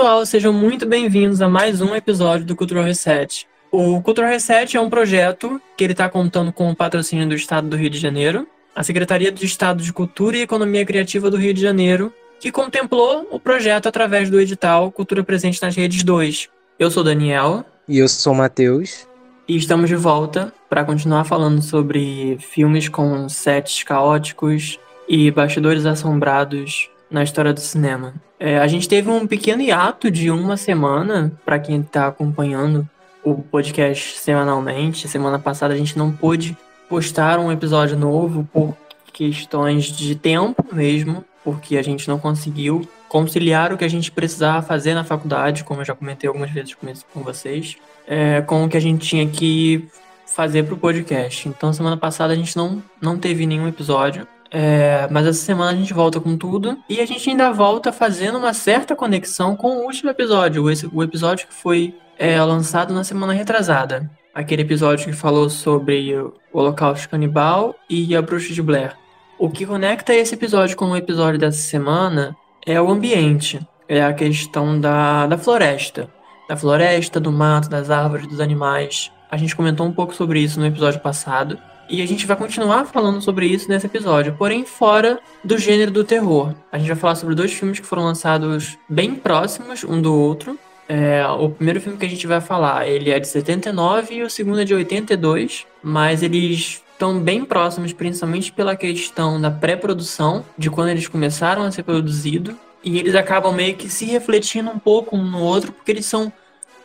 Pessoal, sejam muito bem-vindos a mais um episódio do Cultural Reset. O Cultural Reset é um projeto que ele está contando com o patrocínio do Estado do Rio de Janeiro, a Secretaria do Estado de Cultura e Economia Criativa do Rio de Janeiro, que contemplou o projeto através do edital Cultura Presente nas Redes 2. Eu sou Daniel. E eu sou Matheus. E estamos de volta para continuar falando sobre filmes com sets caóticos e bastidores assombrados na história do cinema. É, a gente teve um pequeno hiato de uma semana, para quem está acompanhando o podcast semanalmente. Semana passada a gente não pôde postar um episódio novo por questões de tempo mesmo, porque a gente não conseguiu conciliar o que a gente precisava fazer na faculdade, como eu já comentei algumas vezes com vocês, é, com o que a gente tinha que fazer para o podcast. Então, semana passada a gente não, não teve nenhum episódio. É, mas essa semana a gente volta com tudo. E a gente ainda volta fazendo uma certa conexão com o último episódio. O, episódio que foi é, lançado na semana retrasada. Aquele episódio que falou sobre o Holocausto Canibal e a Bruxa de Blair. O que conecta esse episódio com o episódio dessa semana é o ambiente. É a questão da, da floresta. Da floresta, do mato, das árvores, dos animais. A gente comentou um pouco sobre isso no episódio passado. E a gente vai continuar falando sobre isso nesse episódio, porém fora do gênero do terror. A gente vai falar sobre dois filmes que foram lançados bem próximos um do outro. É, o primeiro filme que a gente vai falar, ele é de 79 e o segundo é de 82, mas eles estão bem próximos, principalmente pela questão da pré-produção, de quando eles começaram a ser produzidos, e eles acabam meio que se refletindo um pouco um no outro, porque eles são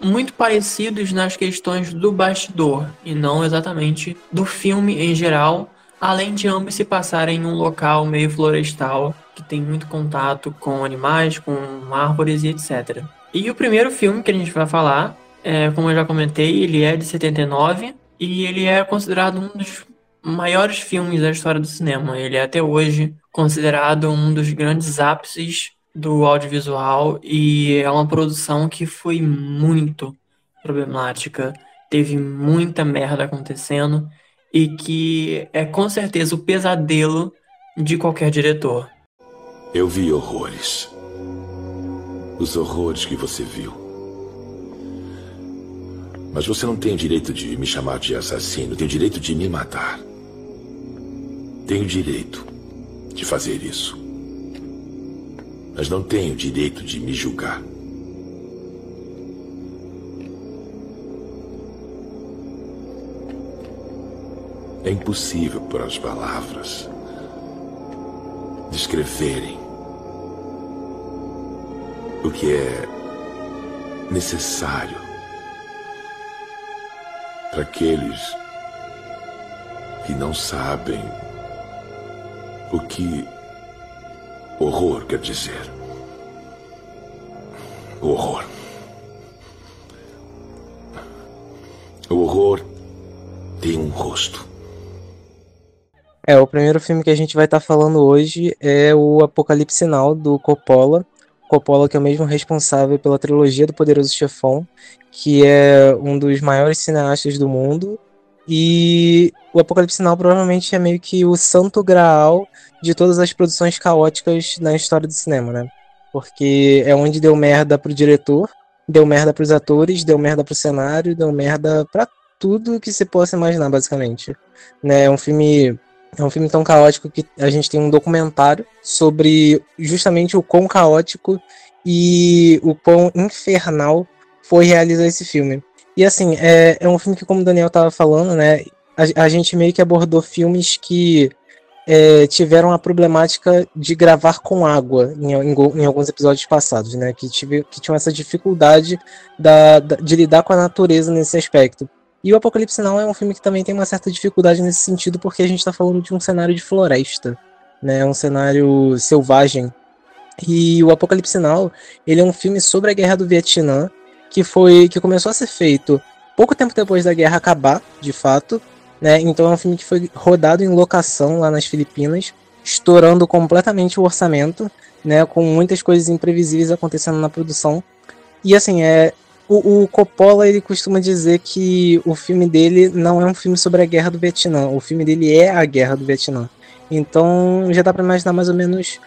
muito parecidos nas questões do bastidor e não exatamente do filme em geral, além de ambos se passarem em um local meio florestal que tem muito contato com animais, com árvores e etc. E o primeiro filme que a gente vai falar, é, como eu já comentei, ele é de 79 e ele é considerado um dos maiores filmes da história do cinema. Ele é até hoje considerado um dos grandes ápices do audiovisual e é uma produção que foi muito problemática, teve muita merda acontecendo e que é com certeza o pesadelo de qualquer diretor. Eu vi horrores. Os horrores que você viu. Mas você não tem o direito de me chamar de assassino, tem o direito de me matar. Tenho o direito de fazer isso mas não tenho o direito de me julgar. É impossível por as palavras descreverem o que é necessário para aqueles que não sabem o que Horror quer dizer. Horror. O horror tem um rosto. É, o primeiro filme que a gente vai estar tá falando hoje é o Apocalipse Sinal, do Coppola. Coppola, que é o mesmo responsável pela trilogia do Poderoso Chefão, que é um dos maiores cineastas do mundo. E o Apocalipse Sinal provavelmente é meio que o santo graal de todas as produções caóticas na história do cinema, né? Porque é onde deu merda pro diretor, deu merda pros atores, deu merda pro cenário, deu merda pra tudo que se possa imaginar, basicamente. Né? É um filme é um filme tão caótico que a gente tem um documentário sobre justamente o quão caótico e o quão infernal foi realizar esse filme. E assim, é, é um filme que, como o Daniel tava falando, né? A, a gente meio que abordou filmes que é, tiveram a problemática de gravar com água em, em, em, alguns episódios passados, né? Que, tive, que tinham essa dificuldade da, da, de lidar com a natureza nesse aspecto. E o Apocalipse Now é um filme que também tem uma certa dificuldade nesse sentido, porque a gente está falando de um cenário de floresta, né? Um cenário selvagem. E o Apocalipse Now, ele é um filme sobre a Guerra do Vietnã, que foi que começou a ser feito pouco tempo depois da guerra acabar, de fato, né? Então é um filme que foi rodado em locação lá nas Filipinas, estourando completamente o orçamento, né? Com muitas coisas imprevisíveis acontecendo na produção. E assim, é o, o, Coppola ele costuma dizer que o filme dele não é um filme sobre a guerra do Vietnã, o filme dele é a guerra do Vietnã. Então já dá para imaginar mais ou menos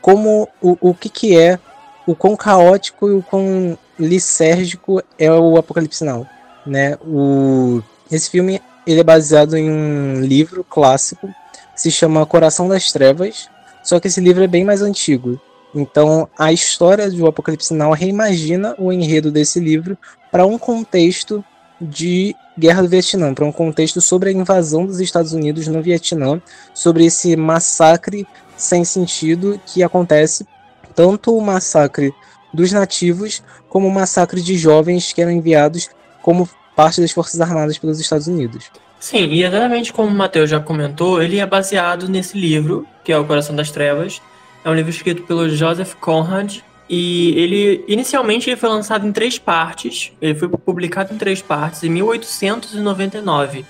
como o, o que, que é o quão caótico e o quão lisérgico é o Apocalipse Now, né? O esse filme ele é baseado em um livro clássico que se chama Coração das Trevas, só que esse livro é bem mais antigo. Então, a história do Apocalipse Now reimagina o enredo desse livro para um contexto de Guerra do Vietnã, para um contexto sobre a invasão dos Estados Unidos no Vietnã, sobre esse massacre sem sentido que acontece, tanto o massacre dos nativos como o massacre de jovens que eram enviados como parte das Forças Armadas pelos Estados Unidos. Sim, e exatamente como o Matheus já comentou, ele é baseado nesse livro, que é O Coração das Trevas. É um livro escrito pelo Joseph Conrad, e ele inicialmente ele foi lançado em três partes. Ele foi publicado em três partes em 1899.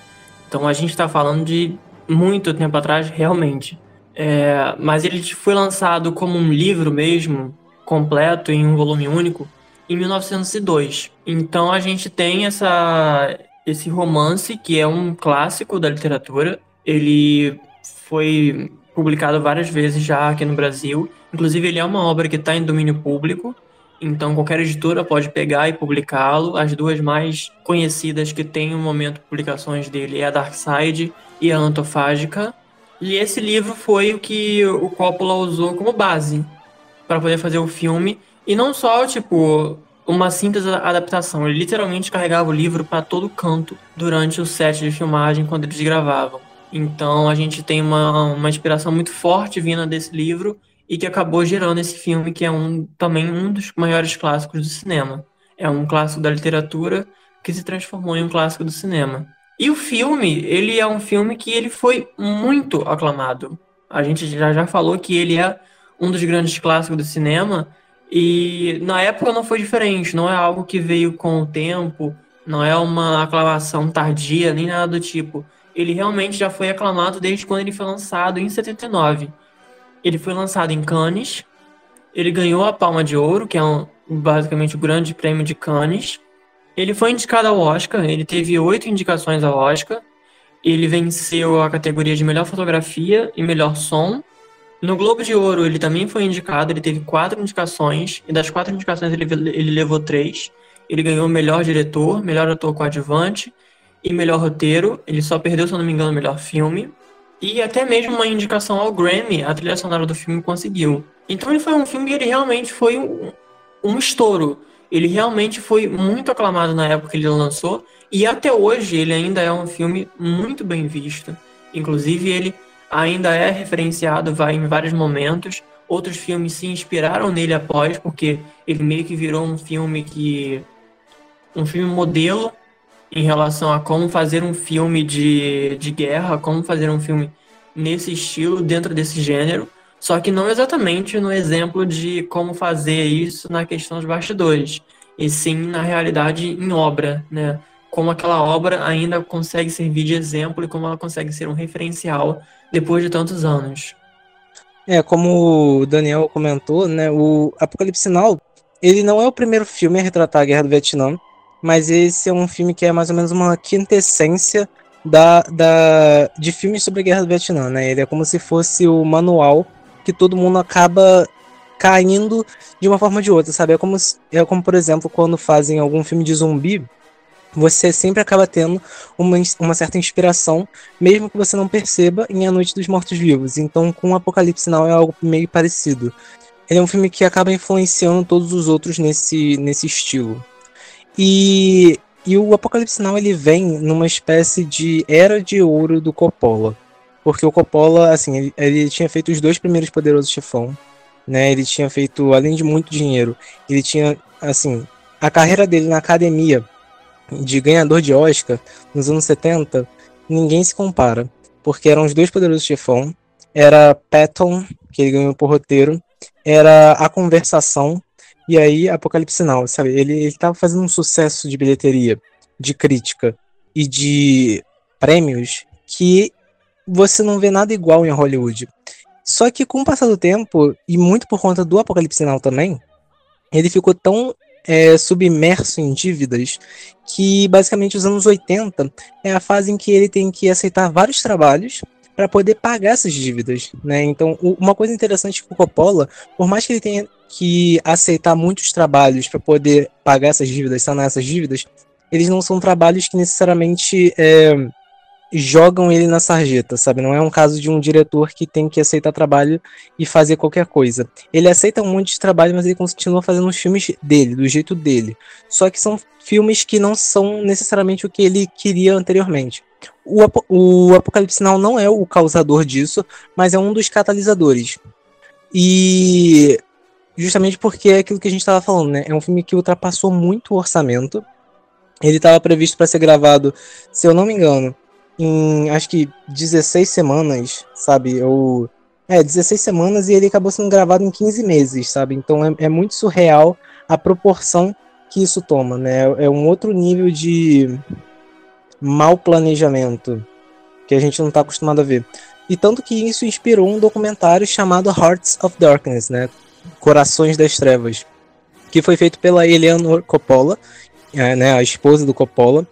Então a gente está falando de muito tempo atrás, realmente. É, mas ele foi lançado como um livro mesmo, completo, em um volume único, em 1902. Então a gente tem essa, esse romance que é um clássico da literatura. Ele foi publicado várias vezes já aqui no Brasil. Inclusive ele é uma obra que está em domínio público. Então qualquer editora pode pegar e publicá-lo. As duas mais conhecidas que tem no momento publicações dele é a Dark Side e a Antofágica. E esse livro foi o que o Coppola usou como base para poder fazer o filme. E não só, tipo, uma simples adaptação. Ele literalmente carregava o livro para todo canto durante o set de filmagem quando eles gravavam. Então a gente tem uma, uma inspiração muito forte vinda desse livro e que acabou gerando esse filme que é um, também um dos maiores clássicos do cinema. É um clássico da literatura que se transformou em um clássico do cinema. E o filme, ele é um filme que ele foi muito aclamado. A gente já, já falou que ele é um dos grandes clássicos do cinema e na época não foi diferente, não é algo que veio com o tempo, não é uma aclamação tardia, nem nada do tipo. Ele realmente já foi aclamado desde quando ele foi lançado em 79. Ele foi lançado em Cannes, ele ganhou a Palma de Ouro, que é um, basicamente o grande prêmio de Cannes. Ele foi indicado ao Oscar, ele teve oito indicações ao Oscar. Ele venceu a categoria de melhor fotografia e melhor som. No Globo de Ouro ele também foi indicado, ele teve quatro indicações, e das quatro indicações ele, ele levou três. Ele ganhou melhor diretor, melhor ator coadjuvante e melhor roteiro. Ele só perdeu, se eu não me engano, melhor filme. E até mesmo uma indicação ao Grammy, a trilha sonora do filme conseguiu. Então ele foi um filme que ele realmente foi um, um estouro. Ele realmente foi muito aclamado na época que ele lançou. E até hoje ele ainda é um filme muito bem visto. Inclusive ele ainda é referenciado vai em vários momentos. Outros filmes se inspiraram nele após, porque ele meio que virou um filme que um filme modelo em relação a como fazer um filme de, de guerra, como fazer um filme nesse estilo, dentro desse gênero, só que não exatamente no exemplo de como fazer isso na questão dos bastidores, e sim na realidade em obra, né? Como aquela obra ainda consegue servir de exemplo e como ela consegue ser um referencial depois de tantos anos. É, como o Daniel comentou, né, o Apocalipse Now, ele não é o primeiro filme a retratar a Guerra do Vietnã, mas esse é um filme que é mais ou menos uma quintessência da, da, de filmes sobre a Guerra do Vietnã, né? Ele é como se fosse o manual que todo mundo acaba caindo de uma forma ou de outra, sabe? É como, é como, por exemplo, quando fazem algum filme de zumbi, você sempre acaba tendo uma, uma certa inspiração, mesmo que você não perceba, em A Noite dos Mortos-Vivos. Então, com o Apocalipse Now é algo meio parecido. Ele é um filme que acaba influenciando todos os outros nesse, nesse estilo. E e o Apocalipse Now ele vem numa espécie de era de ouro do Coppola. Porque o Coppola, assim, ele, ele tinha feito os dois primeiros Poderosos Chefão, né? Ele tinha feito, além de muito dinheiro, ele tinha, assim, a carreira dele na academia de ganhador de Oscar nos anos 70, ninguém se compara. Porque eram os dois Poderosos Chefão, era Patton, que ele ganhou por roteiro, era A Conversação, e aí Apocalipse Now, sabe? Ele, ele tava fazendo um sucesso de bilheteria, de crítica e de prêmios que você não vê nada igual em Hollywood. Só que com o passar do tempo, e muito por conta do Apocalipse Now também, ele ficou tão é, submerso em dívidas que basicamente os anos 80 é a fase em que ele tem que aceitar vários trabalhos para poder pagar essas dívidas, né? Então, uma coisa interessante que o Coppola, por mais que ele tenha que aceitar muitos trabalhos para poder pagar essas dívidas, sanar essas dívidas, eles não são trabalhos que necessariamente é, jogam ele na sarjeta, sabe? Não é um caso de um diretor que tem que aceitar trabalho e fazer qualquer coisa. Ele aceita um monte de trabalho, mas ele continua fazendo os filmes dele, do jeito dele. Só que são filmes que não são necessariamente o que ele queria anteriormente. O, o Apocalipse Now não é o causador disso, mas é um dos catalisadores. E justamente porque é aquilo que a gente estava falando, né? É um filme que ultrapassou muito o orçamento. Ele estava previsto para ser gravado, se eu não me engano, em acho que 16 semanas, sabe? Ou é, 16 semanas e ele acabou sendo gravado em 15 meses, sabe? Então é, é muito surreal a proporção que isso toma, né? É um outro nível de mau planejamento que a gente não está acostumado a ver. E tanto que isso inspirou um documentário chamado Hearts of Darkness, né? Corações das Trevas, que foi feito pela Eleanor Coppola, é, né, a esposa do Coppola,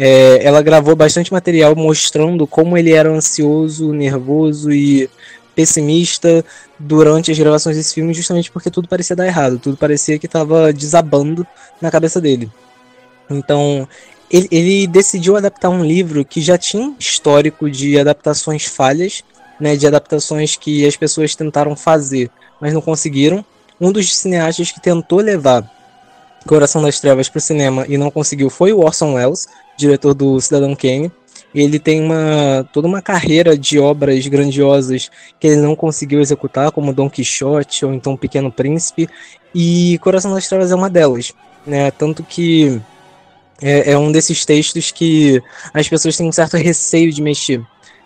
é, ela gravou bastante material mostrando como ele era ansioso, nervoso e pessimista durante as gravações desse filme, justamente porque tudo parecia dar errado, tudo parecia que estava desabando na cabeça dele. Então, ele, ele, decidiu adaptar um livro que já tinha histórico de adaptações falhas, né, de adaptações que as pessoas tentaram fazer, mas não conseguiram. Um dos cineastas que tentou levar Coração das Trevas para o cinema e não conseguiu foi o Orson Welles, diretor do Cidadão Kane. Ele tem uma toda uma carreira de obras grandiosas que ele não conseguiu executar, como Don Quixote ou então Pequeno Príncipe, e Coração das Trevas é uma delas, né? Tanto que é, é um desses textos que as pessoas têm um certo receio de mexer.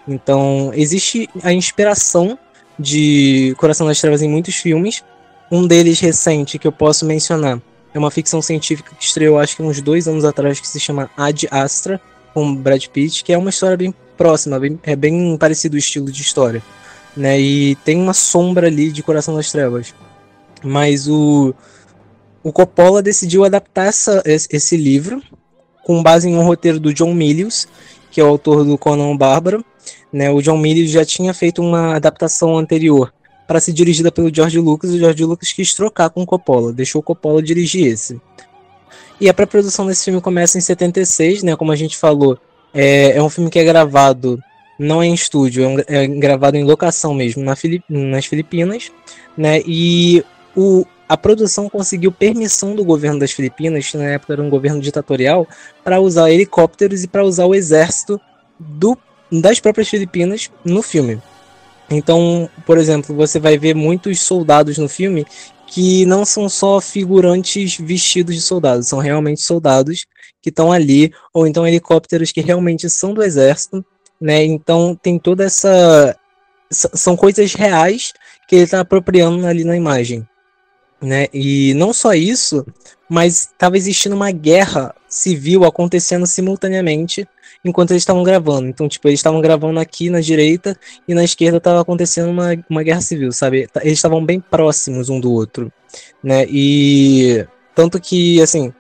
Então, existe a inspiração de Coração das Trevas em muitos filmes. Um deles recente que eu posso mencionar é uma ficção científica que estreou acho que uns dois anos atrás, que se chama Ad Astra, com Brad Pitt, que é uma história bem próxima, bem, é bem parecido o estilo de história. Né? E tem uma sombra ali de Coração das Trevas. Mas o, o Coppola decidiu adaptar essa, esse livro com base em um roteiro do John Milius, que é o autor do Conan Bárbaro. Né? O John Milius já tinha feito uma adaptação anterior para ser dirigida pelo George Lucas, e o George Lucas quis trocar com Coppola, deixou o Coppola dirigir esse. E a pré-produção desse filme começa em 76, né, como a gente falou, é, é um filme que é gravado não é em estúdio, é, um, é gravado em locação mesmo, na nas Filipinas, né, e o, a produção conseguiu permissão do governo das Filipinas, que na época era um governo ditatorial, para usar helicópteros e para usar o exército do, das próprias Filipinas no filme. Então, por exemplo, você vai ver muitos soldados no filme que não são só figurantes vestidos de soldados, são realmente soldados que estão ali, ou então helicópteros que realmente são do exército, né? Então tem toda essa. São coisas reais que ele está apropriando ali na imagem. Né? E não só isso, mas estava existindo uma guerra civil acontecendo simultaneamente enquanto eles estavam gravando. Então, tipo, eles estavam gravando aqui na direita e na esquerda estava acontecendo uma, uma guerra civil, sabe? Eles estavam bem próximos um do outro, né? E tanto que, assim,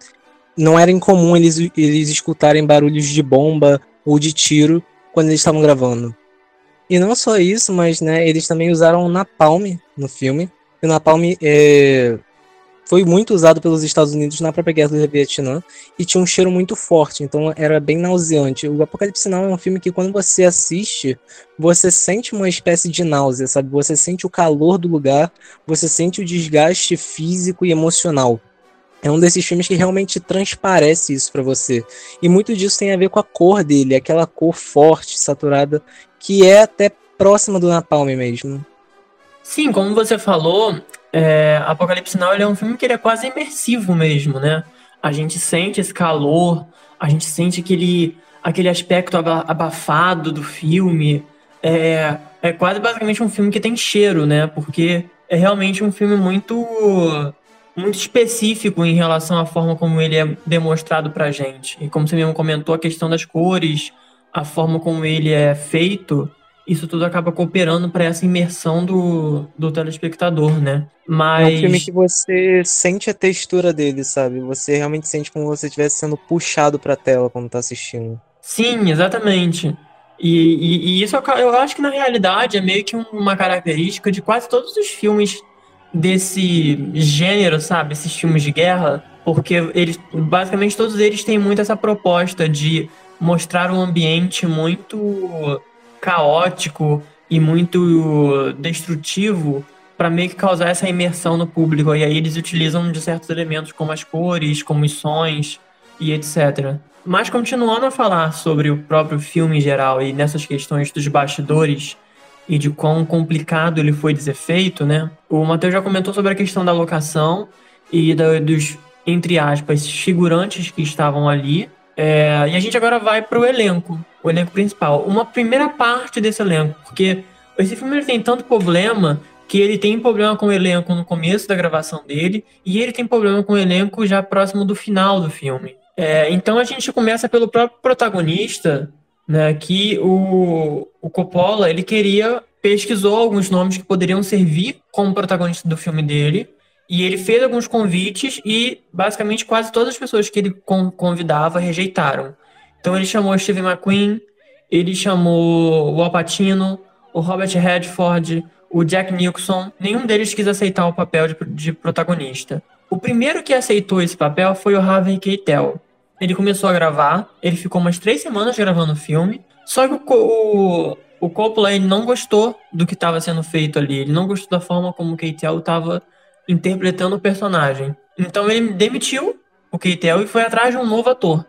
não era incomum eles, eles escutarem barulhos de bomba ou de tiro quando eles estavam gravando. E não só isso, mas né, eles também usaram napalm no filme. E o napalm é, foi muito usado pelos Estados Unidos na própria guerra do Vietnã e tinha um cheiro muito forte, então era bem nauseante. O Apocalipse Now é um filme que quando você assiste, você sente uma espécie de náusea, sabe? Você sente o calor do lugar, você sente o desgaste físico e emocional. É um desses filmes que realmente transparece isso para você. E muito disso tem a ver com a cor dele, aquela cor forte, saturada, que é até próxima do Napalm mesmo. Sim, como você falou, é, Apocalipse Now é um filme que ele é quase imersivo mesmo, né? A gente sente esse calor, a gente sente aquele, aquele aspecto abafado do filme. É, é quase basicamente um filme que tem cheiro, né? Porque é realmente um filme muito muito específico em relação à forma como ele é demonstrado pra gente. E como você mesmo comentou, a questão das cores, a forma como ele é feito, isso tudo acaba cooperando para essa imersão do, do telespectador, né? Mas... É um filme que você sente a textura dele, sabe? Você realmente sente como se estivesse sendo puxado pra tela quando tá assistindo. Sim, exatamente. E, e, e, isso eu acho que na realidade é meio que uma característica de quase todos os filmes desse gênero, sabe? Esses filmes de guerra, porque eles, basicamente todos eles têm muito essa proposta de mostrar um ambiente muito caótico e muito destrutivo para meio que causar essa imersão no público. E aí eles utilizam de certos elementos como as cores, como os sons e etc. Mas continuando a falar sobre o próprio filme em geral e nessas questões dos bastidores e de quão complicado ele foi de ser feito, né? O Matheus já comentou sobre a questão da locação e da, dos, entre aspas, figurantes que estavam ali. É, e a gente agora vai para o elenco, o elenco principal. Uma primeira parte desse elenco, porque esse filme ele tem tanto problema que ele tem problema com o elenco no começo da gravação dele e ele tem problema com o elenco já próximo do final do filme. É, então a gente começa pelo próprio protagonista, né, que o, o Coppola ele queria pesquisou alguns nomes que poderiam servir como protagonista do filme dele e ele fez alguns convites e basicamente quase todas as pessoas que ele convidava rejeitaram. Então ele chamou Steve McQueen, ele chamou o Al Pacino, o Robert Redford, o Jack Nicholson. Nenhum deles quis aceitar o papel de, de protagonista. O primeiro que aceitou esse papel foi o Harvey Keitel. Ele começou a gravar, ele ficou umas três semanas gravando o filme, só que o, o, o Coppola ele não gostou do que estava sendo feito ali, ele não gostou da forma como o Keitel estava interpretando o personagem. Então ele demitiu o Keitel e foi atrás de um novo ator.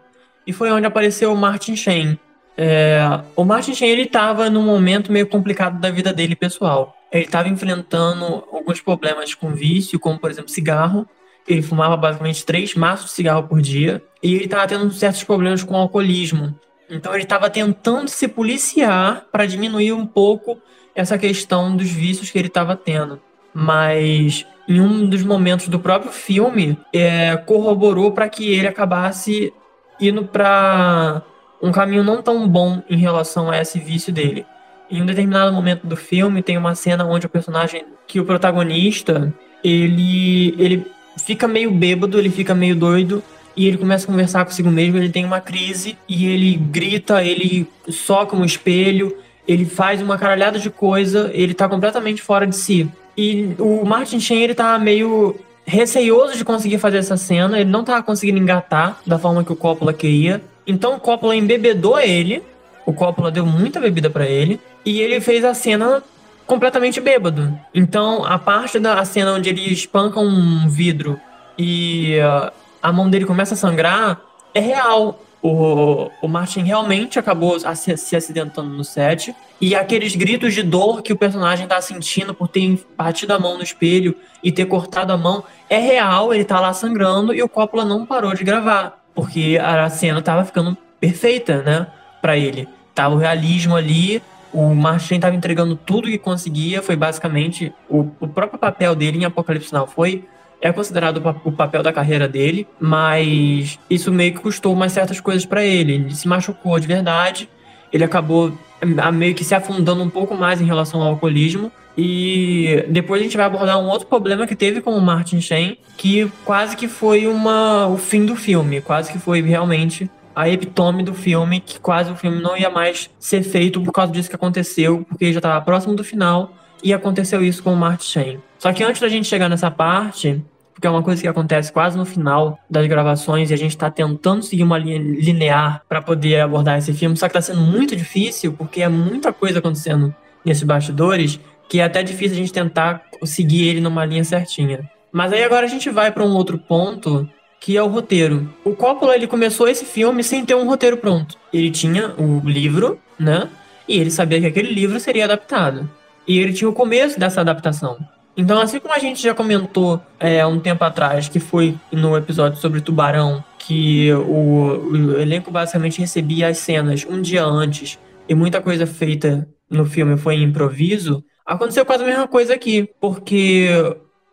E foi onde apareceu o Martin Sheen. É, o Martin Sheen ele estava num momento meio complicado da vida dele pessoal. Ele estava enfrentando alguns problemas com vício, como por exemplo cigarro, ele fumava basicamente três maços de cigarro por dia e ele estava tendo certos problemas com alcoolismo. Então ele estava tentando se policiar para diminuir um pouco essa questão dos vícios que ele estava tendo. Mas em um dos momentos do próprio filme, é, corroborou para que ele acabasse indo para um caminho não tão bom em relação a esse vício dele. Em um determinado momento do filme, tem uma cena onde o personagem, que o protagonista, ele, ele fica meio bêbado, ele fica meio doido e ele começa a conversar consigo mesmo, ele tem uma crise e ele grita, ele soca um espelho, ele faz uma caralhada de coisa, ele tá completamente fora de si. E o Martin Sheen, ele tá meio receioso de conseguir fazer essa cena, ele não tava conseguindo engatar da forma que o Coppola queria. Então o Coppola embebedou ele, o Coppola deu muita bebida para ele, e ele fez a cena completamente bêbado. Então, a parte da cena onde ele espanca um vidro e uh, a mão dele começa a sangrar é real. O, o Martin realmente acabou se, se acidentando no set. E aqueles gritos de dor que o personagem tá sentindo por ter batido a mão no espelho e ter cortado a mão é real, ele tá lá sangrando e o Coppola não parou de gravar. Porque a cena tava ficando perfeita, né? Pra ele. Tava o realismo ali, o Martin estava entregando tudo que conseguia, foi basicamente o, o próprio papel dele em Apocalipse Now foi é considerado o papel da carreira dele, mas isso meio que custou umas certas coisas para ele. Ele se machucou de verdade, ele acabou meio que se afundando um pouco mais em relação ao alcoolismo. E depois a gente vai abordar um outro problema que teve com o Martin Sheen, que quase que foi uma, o fim do filme, quase que foi realmente a epitome do filme, que quase o filme não ia mais ser feito por causa disso que aconteceu, porque já estava próximo do final e aconteceu isso com o Martin Sheen. Só que antes da gente chegar nessa parte, porque é uma coisa que acontece quase no final das gravações e a gente está tentando seguir uma linha linear para poder abordar esse filme, só que está sendo muito difícil porque é muita coisa acontecendo nesses bastidores que é até difícil a gente tentar seguir ele numa linha certinha. Mas aí agora a gente vai para um outro ponto que é o roteiro. O Coppola ele começou esse filme sem ter um roteiro pronto. Ele tinha o livro, né? E ele sabia que aquele livro seria adaptado. E ele tinha o começo dessa adaptação. Então, assim como a gente já comentou é, um tempo atrás, que foi no episódio sobre Tubarão, que o, o elenco basicamente recebia as cenas um dia antes e muita coisa feita no filme foi em improviso, aconteceu quase a mesma coisa aqui, porque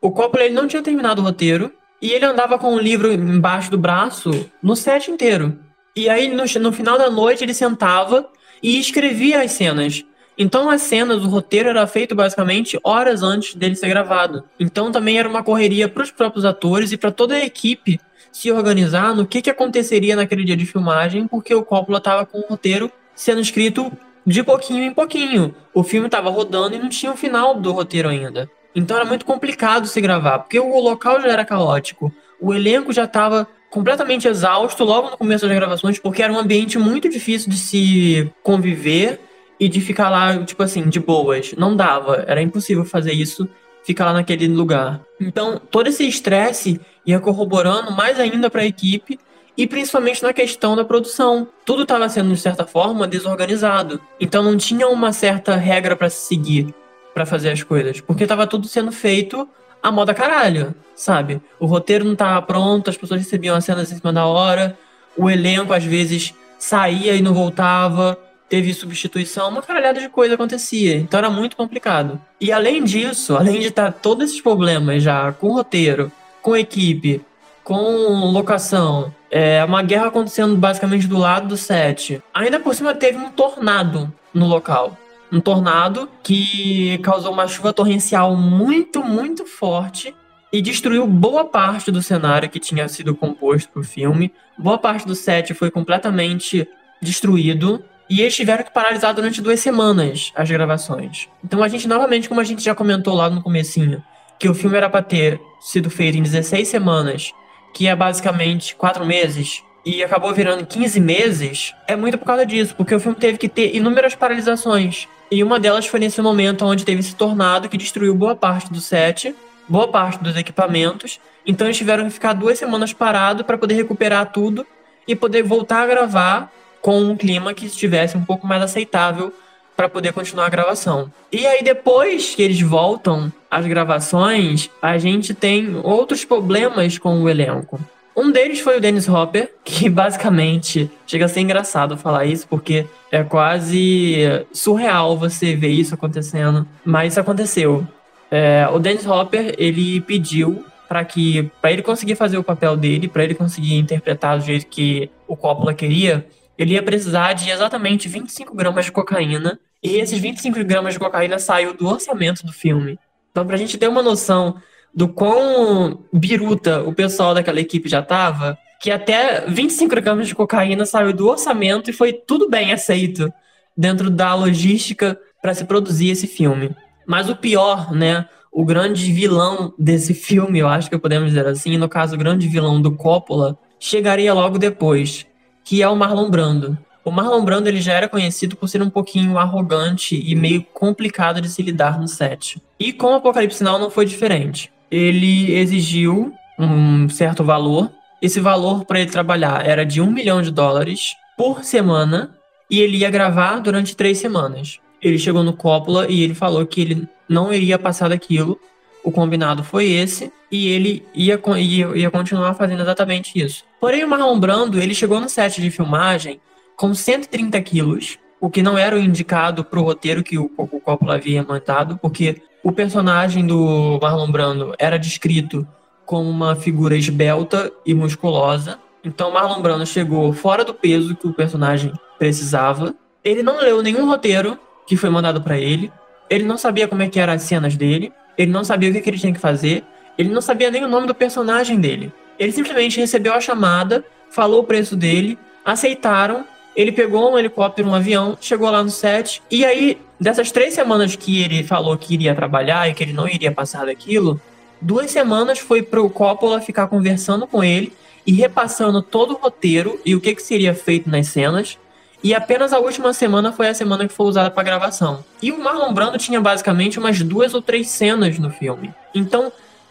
o Coppola ele não tinha terminado o roteiro e ele andava com o livro embaixo do braço no set inteiro. E aí, no, no final da noite, ele sentava e escrevia as cenas. Então as cenas, o roteiro era feito basicamente horas antes dele ser gravado. Então também era uma correria para os próprios atores e para toda a equipe se organizar no que, que aconteceria naquele dia de filmagem, porque o Coppola estava com o roteiro sendo escrito de pouquinho em pouquinho. O filme estava rodando e não tinha o final do roteiro ainda. Então era muito complicado se gravar, porque o local já era caótico, o elenco já estava completamente exausto logo no começo das gravações, porque era um ambiente muito difícil de se conviver e de ficar lá, tipo assim, de boas. Não dava, era impossível fazer isso, ficar lá naquele lugar. Então, todo esse estresse ia corroborando mais ainda para a equipe e principalmente na questão da produção. Tudo estava sendo, de certa forma, desorganizado. Então, não tinha uma certa regra para se seguir para fazer as coisas, porque estava tudo sendo feito a moda caralho, sabe? O roteiro não estava pronto, as pessoas recebiam as cenas em cima da hora, o elenco às vezes saía e não voltava teve substituição, uma caralhada de coisa acontecia. Então era muito complicado. E além disso, além de estar todos esses problemas já com roteiro, com equipe, com locação, é, uma guerra acontecendo basicamente do lado do set. Ainda por cima teve um tornado no local. Um tornado que causou uma chuva torrencial muito, muito forte e destruiu boa parte do cenário que tinha sido composto para o filme. Boa parte do set foi completamente destruído. E eles tiveram que paralisar durante duas semanas as gravações. Então a gente, novamente, como a gente já comentou lá no comecinho, que o filme era para ter sido feito em 16 semanas, que é basicamente quatro meses, e acabou virando 15 meses, é muito por causa disso, porque o filme teve que ter inúmeras paralisações. E uma delas foi nesse momento onde teve esse tornado que destruiu boa parte do set, boa parte dos equipamentos. Então eles tiveram que ficar duas semanas parados para poder recuperar tudo e poder voltar a gravar com um clima que estivesse um pouco mais aceitável para poder continuar a gravação. E aí depois que eles voltam às gravações, a gente tem outros problemas com o elenco. Um deles foi o Dennis Hopper, que basicamente chega a ser engraçado falar isso, porque é quase surreal você ver isso acontecendo, mas isso aconteceu. É, o Dennis Hopper ele pediu para que para ele conseguir fazer o papel dele, para ele conseguir interpretar do jeito que o Coppola queria, ele ia precisar de exatamente 25 gramas de cocaína. E esses 25 gramas de cocaína saiu do orçamento do filme. Então, pra gente ter uma noção do quão biruta o pessoal daquela equipe já tava, que até 25 gramas de cocaína saiu do orçamento e foi tudo bem aceito dentro da logística para se produzir esse filme. Mas o pior, né, o grande vilão desse filme, eu acho que podemos dizer assim, no caso, o grande vilão do Coppola, chegaria logo depois, que é o Marlon Brando. O Marlon Brando ele já era conhecido por ser um pouquinho arrogante e meio complicado de se lidar no set. E com o Apocalipse Now não foi diferente. Ele exigiu um certo valor. Esse valor para ele trabalhar era de um milhão de dólares por semana e ele ia gravar durante três semanas. Ele chegou no Coppola e ele falou que ele não iria passar daquilo. O combinado foi esse e ele ia, ia, ia continuar fazendo exatamente isso. Porém, o Marlon Brando, ele chegou no set de filmagem com 130 quilos, o que não era o indicado para o roteiro que o, o Coppola havia montado, porque o personagem do Marlon Brando era descrito como uma figura esbelta e musculosa. Então, Marlon Brando chegou fora do peso que o personagem precisava. Ele não leu nenhum roteiro que foi mandado para ele. Ele não sabia como é que eram as cenas dele. Ele não sabia o que, que ele tinha que fazer. Ele não sabia nem o nome do personagem dele. Ele simplesmente recebeu a chamada, falou o preço dele, aceitaram. Ele pegou um helicóptero, um avião, chegou lá no set. E aí, dessas três semanas que ele falou que iria trabalhar e que ele não iria passar daquilo, duas semanas foi pro Coppola ficar conversando com ele e repassando todo o roteiro e o que, que seria feito nas cenas. E apenas a última semana foi a semana que foi usada para gravação. E o Marlon Brando tinha basicamente umas duas ou três cenas no filme. Então,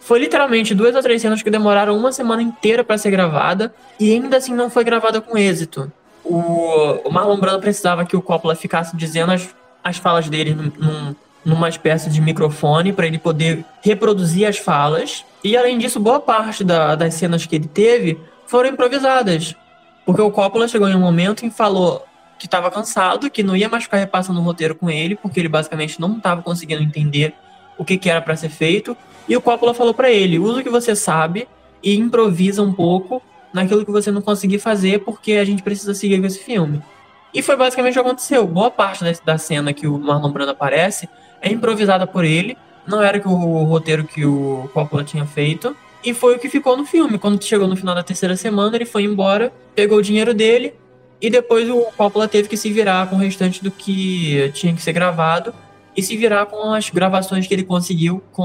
Foi literalmente duas ou três cenas que demoraram uma semana inteira para ser gravada e ainda assim não foi gravada com êxito. O, o Marlon Brando precisava que o Coppola ficasse dizendo as, as falas dele num, numa espécie de microfone para ele poder reproduzir as falas. E além disso, boa parte da, das cenas que ele teve foram improvisadas. Porque o Coppola chegou em um momento e falou que estava cansado, que não ia mais ficar repassando o roteiro com ele, porque ele basicamente não estava conseguindo entender o que, que era para ser feito. E o Coppola falou para ele: usa o que você sabe e improvisa um pouco naquilo que você não conseguir fazer, porque a gente precisa seguir com esse filme. E foi basicamente o que aconteceu. Boa parte da cena que o Marlon Brando aparece é improvisada por ele, não era o roteiro que o Coppola tinha feito. E foi o que ficou no filme. Quando chegou no final da terceira semana, ele foi embora, pegou o dinheiro dele, e depois o Coppola teve que se virar com o restante do que tinha que ser gravado e se virar com as gravações que ele conseguiu com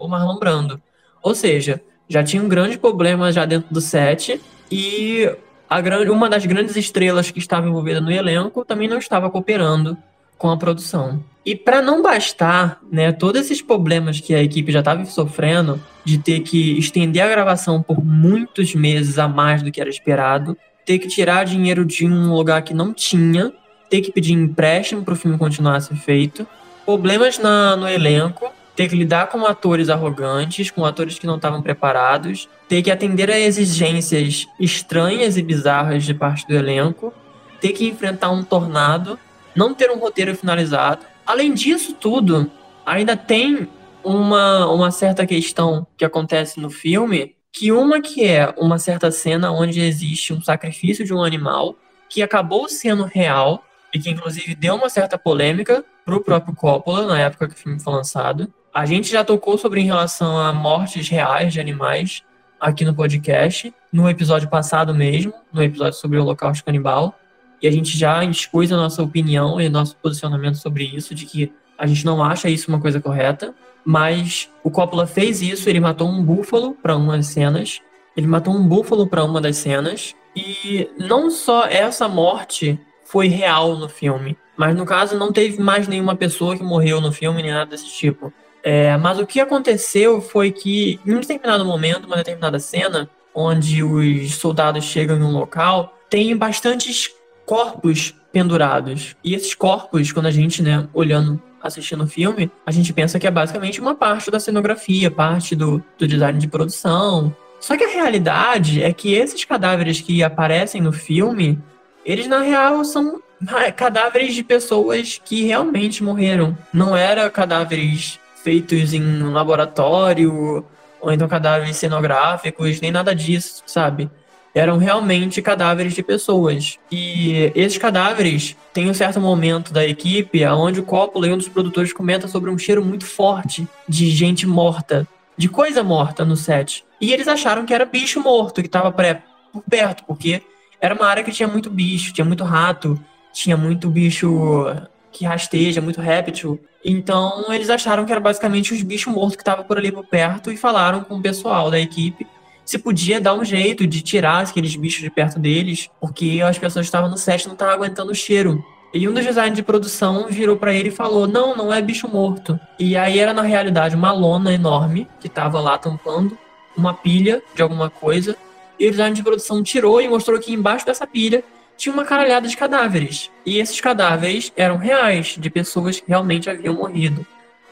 o, Marlon Brando. Ou seja, já tinha um grande problema já dentro do set e a grande, uma das grandes estrelas que estava envolvida no elenco também não estava cooperando com a produção. E para não bastar, né, todos esses problemas que a equipe já estava sofrendo de ter que estender a gravação por muitos meses a mais do que era esperado, ter que tirar dinheiro de um lugar que não tinha, ter que pedir empréstimo para o filme continuar a ser feito, problemas na, no elenco, ter que lidar com atores arrogantes, com atores que não estavam preparados, ter que atender a exigências estranhas e bizarras de parte do elenco, ter que enfrentar um tornado, não ter um roteiro finalizado. Além disso tudo, ainda tem uma, uma certa questão que acontece no filme, que uma que é uma certa cena onde existe um sacrifício de um animal que acabou sendo real e que inclusive deu uma certa polêmica pro próprio Coppola na época que o filme foi lançado. A gente já tocou sobre em relação a mortes reais de animais aqui no podcast, no episódio passado mesmo, no episódio sobre o Holocausto Canibal, e a gente já expôs a nossa opinião e nosso posicionamento sobre isso, de que a gente não acha isso uma coisa correta, mas o Coppola fez isso, ele matou um búfalo para uma das cenas, ele matou um búfalo para uma das cenas, e não só essa morte foi real no filme. Mas no caso não teve mais nenhuma pessoa que morreu no filme, nem nada desse tipo. É, mas o que aconteceu foi que, em um determinado momento, uma determinada cena, onde os soldados chegam em um local, tem bastantes corpos pendurados. E esses corpos, quando a gente, né, olhando, assistindo o filme, a gente pensa que é basicamente uma parte da cenografia, parte do, do design de produção. Só que a realidade é que esses cadáveres que aparecem no filme, eles, na real, são cadáveres de pessoas que realmente morreram. Não eram cadáveres feitos em um laboratório, ou então cadáveres cenográficos, nem nada disso, sabe? Eram realmente cadáveres de pessoas. E esses cadáveres tem um certo momento da equipe onde o Coppola e um dos produtores comenta sobre um cheiro muito forte de gente morta, de coisa morta no set. E eles acharam que era bicho morto que estava perto, porque era uma área que tinha muito bicho, tinha muito rato, tinha muito bicho que rasteja, muito réptil. Então eles acharam que era basicamente os bichos mortos que estavam por ali por perto e falaram com o pessoal da equipe se podia dar um jeito de tirar aqueles bichos de perto deles, porque as pessoas que estavam no set não estavam aguentando o cheiro. E um dos designers de produção virou para ele e falou: Não, não é bicho morto. E aí era na realidade uma lona enorme que estava lá tampando uma pilha de alguma coisa e o design de produção tirou e mostrou que embaixo dessa pilha tinha uma caralhada de cadáveres. E esses cadáveres eram reais, de pessoas que realmente haviam morrido.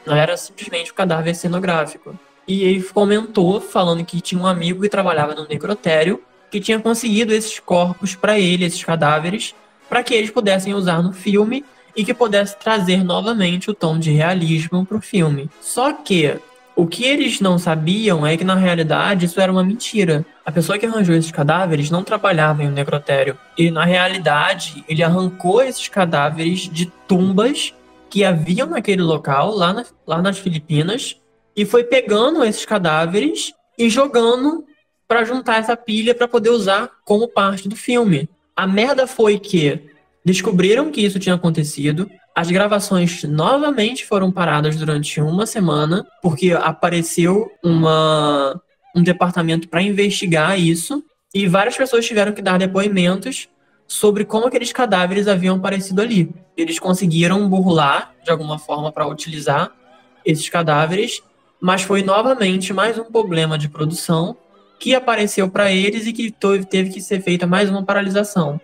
Não era simplesmente um cadáver cenográfico. E ele comentou, falando que tinha um amigo que trabalhava no necrotério, que tinha conseguido esses corpos para ele, esses cadáveres, para que eles pudessem usar no filme e que pudesse trazer novamente o tom de realismo para o filme. Só que o que eles não sabiam é que, na realidade, isso era uma mentira. A pessoa que arranjou esses cadáveres não trabalhava em um necrotério. E, na realidade, ele arrancou esses cadáveres de tumbas que haviam naquele local, lá, na, lá nas Filipinas, e foi pegando esses cadáveres e jogando para juntar essa pilha para poder usar como parte do filme. A merda foi que descobriram que isso tinha acontecido, as gravações novamente foram paradas durante uma semana, porque apareceu uma, um departamento para investigar isso, e várias pessoas tiveram que dar depoimentos sobre como aqueles cadáveres haviam aparecido ali. Eles conseguiram burlar de alguma forma para utilizar esses cadáveres, mas foi novamente mais um problema de produção que apareceu para eles e que teve que ser feita mais uma paralisação.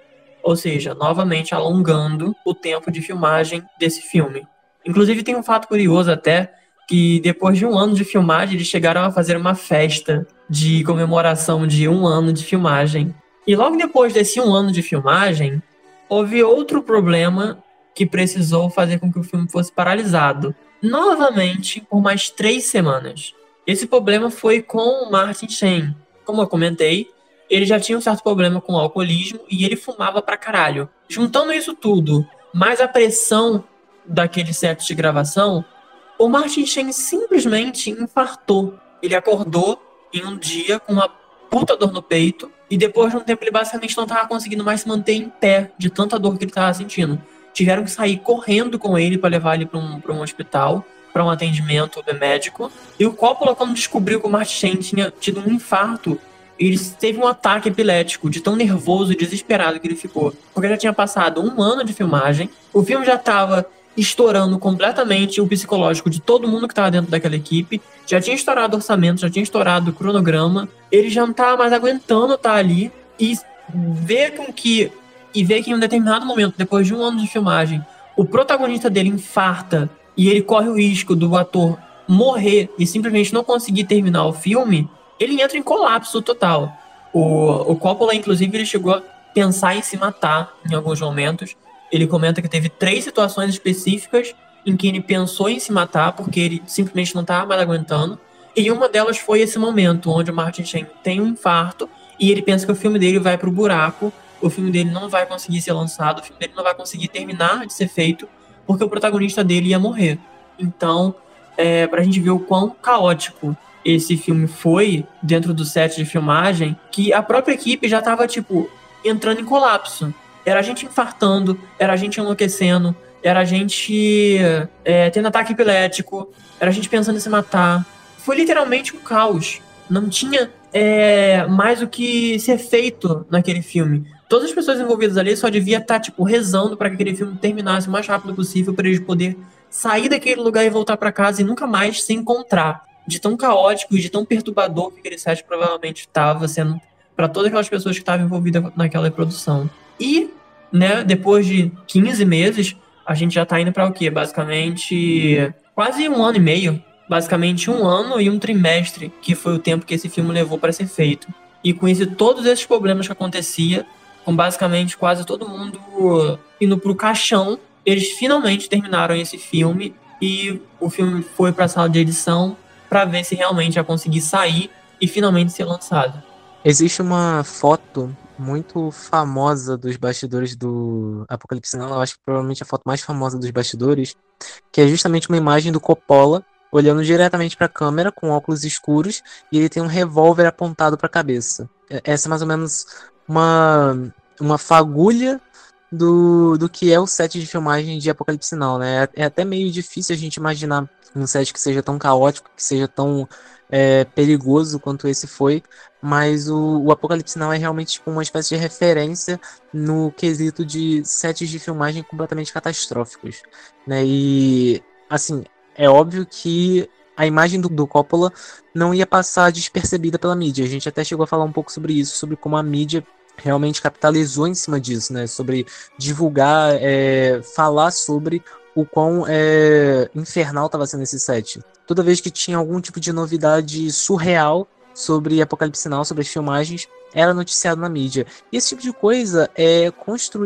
Ou seja, novamente alongando o tempo de filmagem desse filme. Inclusive tem um fato curioso até que depois de um ano de filmagem eles chegaram a fazer uma festa de comemoração de um ano de filmagem. E logo depois desse um ano de filmagem, houve outro problema que precisou fazer com que o filme fosse paralisado. Novamente, por mais três semanas. Esse problema foi com o Martin Sheen. Como eu comentei, ele já tinha um certo problema com o alcoolismo e ele fumava pra caralho. Juntando isso tudo, mais a pressão daquele set de gravação, o Martin Sheen simplesmente infartou. Ele acordou em um dia com uma puta dor no peito e depois de um tempo ele basicamente não tava conseguindo mais se manter em pé de tanta dor que ele tava sentindo. Tiveram que sair correndo com ele para levar ele para um, um hospital, para um atendimento médico. E o Coppola, quando descobriu que o Martin Sheen tinha tido um infarto, ele teve um ataque epilético de tão nervoso e desesperado que ele ficou. Porque já tinha passado um ano de filmagem, o filme já estava estourando completamente o psicológico de todo mundo que estava dentro daquela equipe. Já tinha estourado orçamento, já tinha estourado o cronograma. Ele já não estava mais aguentando estar ali e ver com que e ver que em um determinado momento, depois de um ano de filmagem, o protagonista dele infarta e ele corre o risco do ator morrer e simplesmente não conseguir terminar o filme, ele entra em colapso total. O, o Coppola, inclusive, ele chegou a pensar em se matar em alguns momentos ele comenta que teve três situações específicas em que ele pensou em se matar porque ele simplesmente não estava mais aguentando. E uma delas foi esse momento onde o Martin Sheen tem um infarto e ele pensa que o filme dele vai pro buraco, o filme dele não vai conseguir ser lançado, o filme dele não vai conseguir terminar de ser feito porque o protagonista dele ia morrer. Então, é, pra gente ver o quão caótico esse filme foi dentro do set de filmagem, que a própria equipe já tava, tipo, entrando em colapso. Era a gente infartando, era a gente enlouquecendo, era a gente é, tendo ataque epilético, era a gente pensando em se matar. Foi literalmente um caos. Não tinha é, mais o que ser feito naquele filme. Todas as pessoas envolvidas ali só devia estar, tá, tipo, rezando para que aquele filme terminasse o mais rápido possível para eles poder sair daquele lugar e voltar para casa e nunca mais se encontrar. De tão caótico e de tão perturbador que aquele set provavelmente estava sendo para todas aquelas pessoas que estavam envolvidas naquela produção. E né, depois de 15 meses, a gente já tá indo para o quê? Basicamente, quase um ano e meio. Basicamente um ano e um trimestre, que foi o tempo que esse filme levou para ser feito. E com isso, todos esses problemas que acontecia, com basicamente quase todo mundo indo pro caixão, eles finalmente terminaram esse filme e o filme foi para a sala de edição para ver se realmente ia conseguir sair e finalmente ser lançado. Existe uma foto muito famosa dos bastidores do Apocalipse Now, eu acho que provavelmente a foto mais famosa dos bastidores, que é justamente uma imagem do Coppola olhando diretamente para a câmera com óculos escuros e ele tem um revólver apontado para a cabeça. É, essa é mais ou menos uma uma fagulha do, do que é o set de filmagem de Apocalipse Now, né? É, é até meio difícil a gente imaginar um set que seja tão caótico, que seja tão é, perigoso quanto esse foi, mas o, o Apocalipse Now é realmente tipo, uma espécie de referência no quesito de sets de filmagem completamente catastróficos, né? E assim, é óbvio que a imagem do, do Coppola não ia passar despercebida pela mídia. A gente até chegou a falar um pouco sobre isso, sobre como a mídia realmente capitalizou em cima disso, né? Sobre divulgar, é, falar sobre o quão é, infernal estava sendo esse set. Toda vez que tinha algum tipo de novidade surreal sobre Apocalipse Now, sobre as filmagens, era noticiado na mídia. E esse tipo de coisa é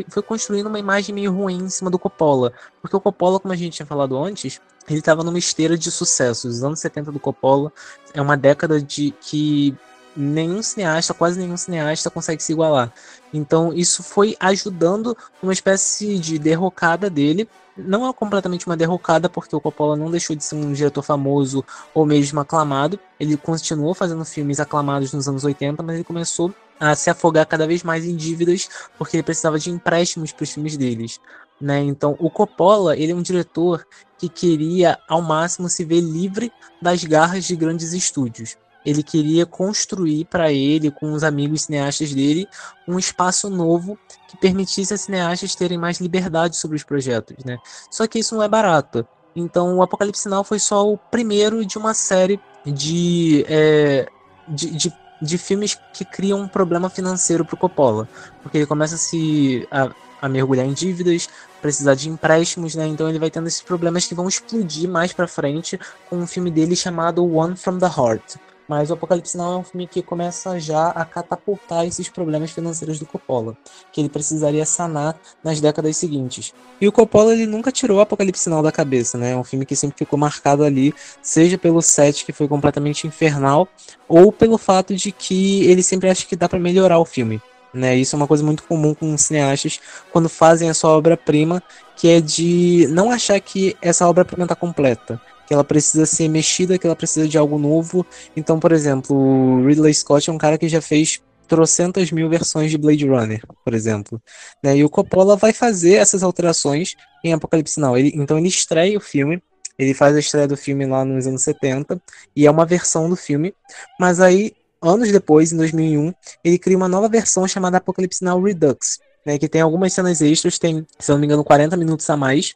foi construindo uma imagem meio ruim em cima do Coppola. Porque o Coppola, como a gente tinha falado antes, ele estava numa esteira de sucesso. Os anos 70 do Coppola é uma década de que nenhum cineasta, quase nenhum cineasta consegue se igualar. Então isso foi ajudando uma espécie de derrocada dele. Não é completamente uma derrocada, porque o Coppola não deixou de ser um diretor famoso ou mesmo aclamado. Ele continuou fazendo filmes aclamados nos anos 80, mas ele começou a se afogar cada vez mais em dívidas, porque ele precisava de empréstimos para os filmes deles. Né? Então, o Coppola ele é um diretor que queria ao máximo se ver livre das garras de grandes estúdios ele queria construir para ele, com os amigos cineastas dele, um espaço novo que permitisse a cineastas terem mais liberdade sobre os projetos, né? Só que isso não é barato. Então, o Apocalipse Now foi só o primeiro de uma série de, é, de, de, de, filmes que criam um problema financeiro para o Coppola. Porque ele começa a se a, a, mergulhar em dívidas, precisar de empréstimos, né? Então ele vai tendo esses problemas que vão explodir mais para frente com um filme dele chamado One from the Heart. Mas o Apocalipse Now é um filme que começa já a catapultar esses problemas financeiros do Coppola, que ele precisaria sanar nas décadas seguintes. E o Coppola ele nunca tirou o Apocalipse Now da cabeça, né? É um filme que sempre ficou marcado ali, seja pelo set que foi completamente infernal, ou pelo fato de que ele sempre acha que dá para melhorar o filme. Né, isso é uma coisa muito comum com cineastas quando fazem a sua obra-prima, que é de não achar que essa obra-prima está completa que ela precisa ser mexida, que ela precisa de algo novo. Então, por exemplo, o Ridley Scott é um cara que já fez trocentas mil versões de Blade Runner, por exemplo. Né? E o Coppola vai fazer essas alterações em Apocalipse Now. Ele, então ele estreia o filme, ele faz a estreia do filme lá nos anos 70, e é uma versão do filme, mas aí, anos depois, em 2001, ele cria uma nova versão chamada Apocalipse Now Redux, né, que tem algumas cenas extras, tem, se não me engano, 40 minutos a mais,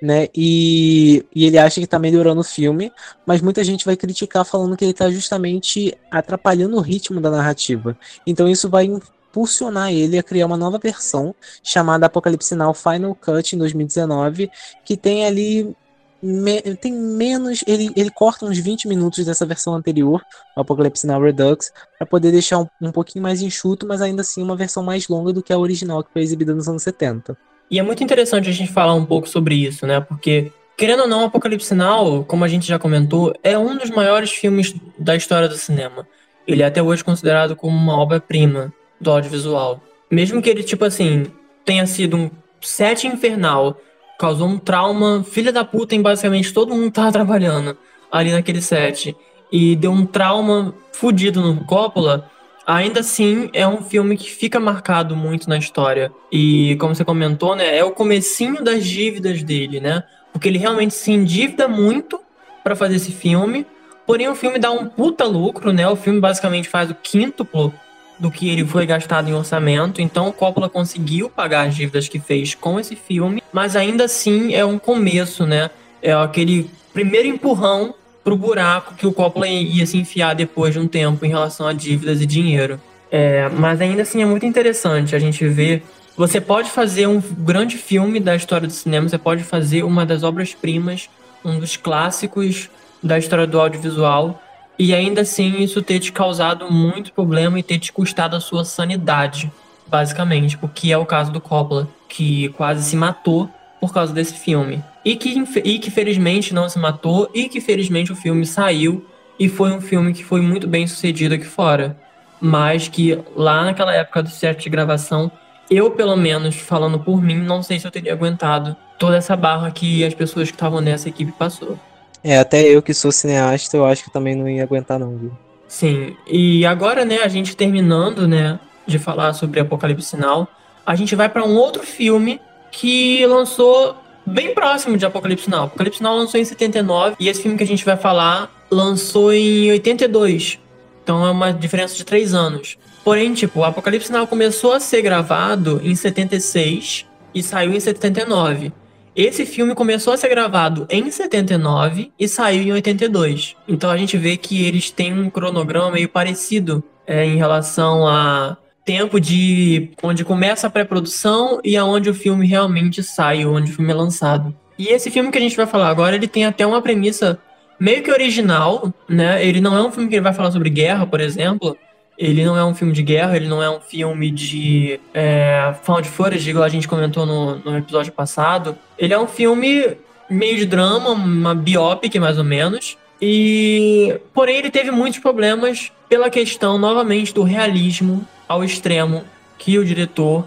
né? E, e ele acha que está melhorando o filme, mas muita gente vai criticar falando que ele está justamente atrapalhando o ritmo da narrativa. Então isso vai impulsionar ele a criar uma nova versão chamada Apocalipse Now Final Cut em 2019, que tem ali me, tem menos, ele, ele corta uns 20 minutos dessa versão anterior, o Apocalypse Now Redux, para poder deixar um, um pouquinho mais enxuto, mas ainda assim uma versão mais longa do que a original que foi exibida nos anos 70. E é muito interessante a gente falar um pouco sobre isso, né? Porque, querendo ou não, Apocalipse Now, como a gente já comentou, é um dos maiores filmes da história do cinema. Ele é até hoje considerado como uma obra-prima do audiovisual. Mesmo que ele, tipo assim, tenha sido um set infernal, causou um trauma, filha da puta em basicamente todo mundo tava trabalhando ali naquele set, e deu um trauma fudido no Coppola, ainda assim é um filme que fica marcado muito na história. E como você comentou, né, é o comecinho das dívidas dele, né? Porque ele realmente se endivida muito para fazer esse filme. Porém, o filme dá um puta lucro, né? O filme basicamente faz o quíntuplo do que ele foi gastado em orçamento. Então, o Coppola conseguiu pagar as dívidas que fez com esse filme, mas ainda assim é um começo, né? É aquele primeiro empurrão pro buraco que o Coppola ia se enfiar depois de um tempo em relação a dívidas e dinheiro. É, mas ainda assim é muito interessante a gente ver. Você pode fazer um grande filme da história do cinema, você pode fazer uma das obras-primas, um dos clássicos da história do audiovisual, e ainda assim isso ter te causado muito problema e ter te custado a sua sanidade, basicamente, o que é o caso do Coppola, que quase se matou por causa desse filme. E que, e que felizmente não se matou, e que felizmente o filme saiu, e foi um filme que foi muito bem sucedido aqui fora. Mas que lá naquela época do set de gravação, eu, pelo menos, falando por mim, não sei se eu teria aguentado toda essa barra que as pessoas que estavam nessa equipe passou. É, até eu que sou cineasta, eu acho que também não ia aguentar não, viu? Sim, e agora, né, a gente terminando, né, de falar sobre Apocalipse Now, a gente vai para um outro filme que lançou bem próximo de Apocalipse Now. Apocalipse Now lançou em 79 e esse filme que a gente vai falar lançou em 82. Então é uma diferença de três anos. Porém, tipo, Apocalipse Now começou a ser gravado em 76 e saiu em 79. Esse filme começou a ser gravado em 79 e saiu em 82. Então a gente vê que eles têm um cronograma meio parecido é, em relação a tempo de onde começa a pré-produção e aonde o filme realmente sai, onde o filme é lançado. E esse filme que a gente vai falar agora, ele tem até uma premissa meio que original, né? Ele não é um filme que ele vai falar sobre guerra, por exemplo. Ele não é um filme de guerra, ele não é um filme de é, found footage, igual a gente comentou no, no episódio passado. Ele é um filme meio de drama, uma biopic mais ou menos. E porém ele teve muitos problemas pela questão novamente do realismo ao extremo que o diretor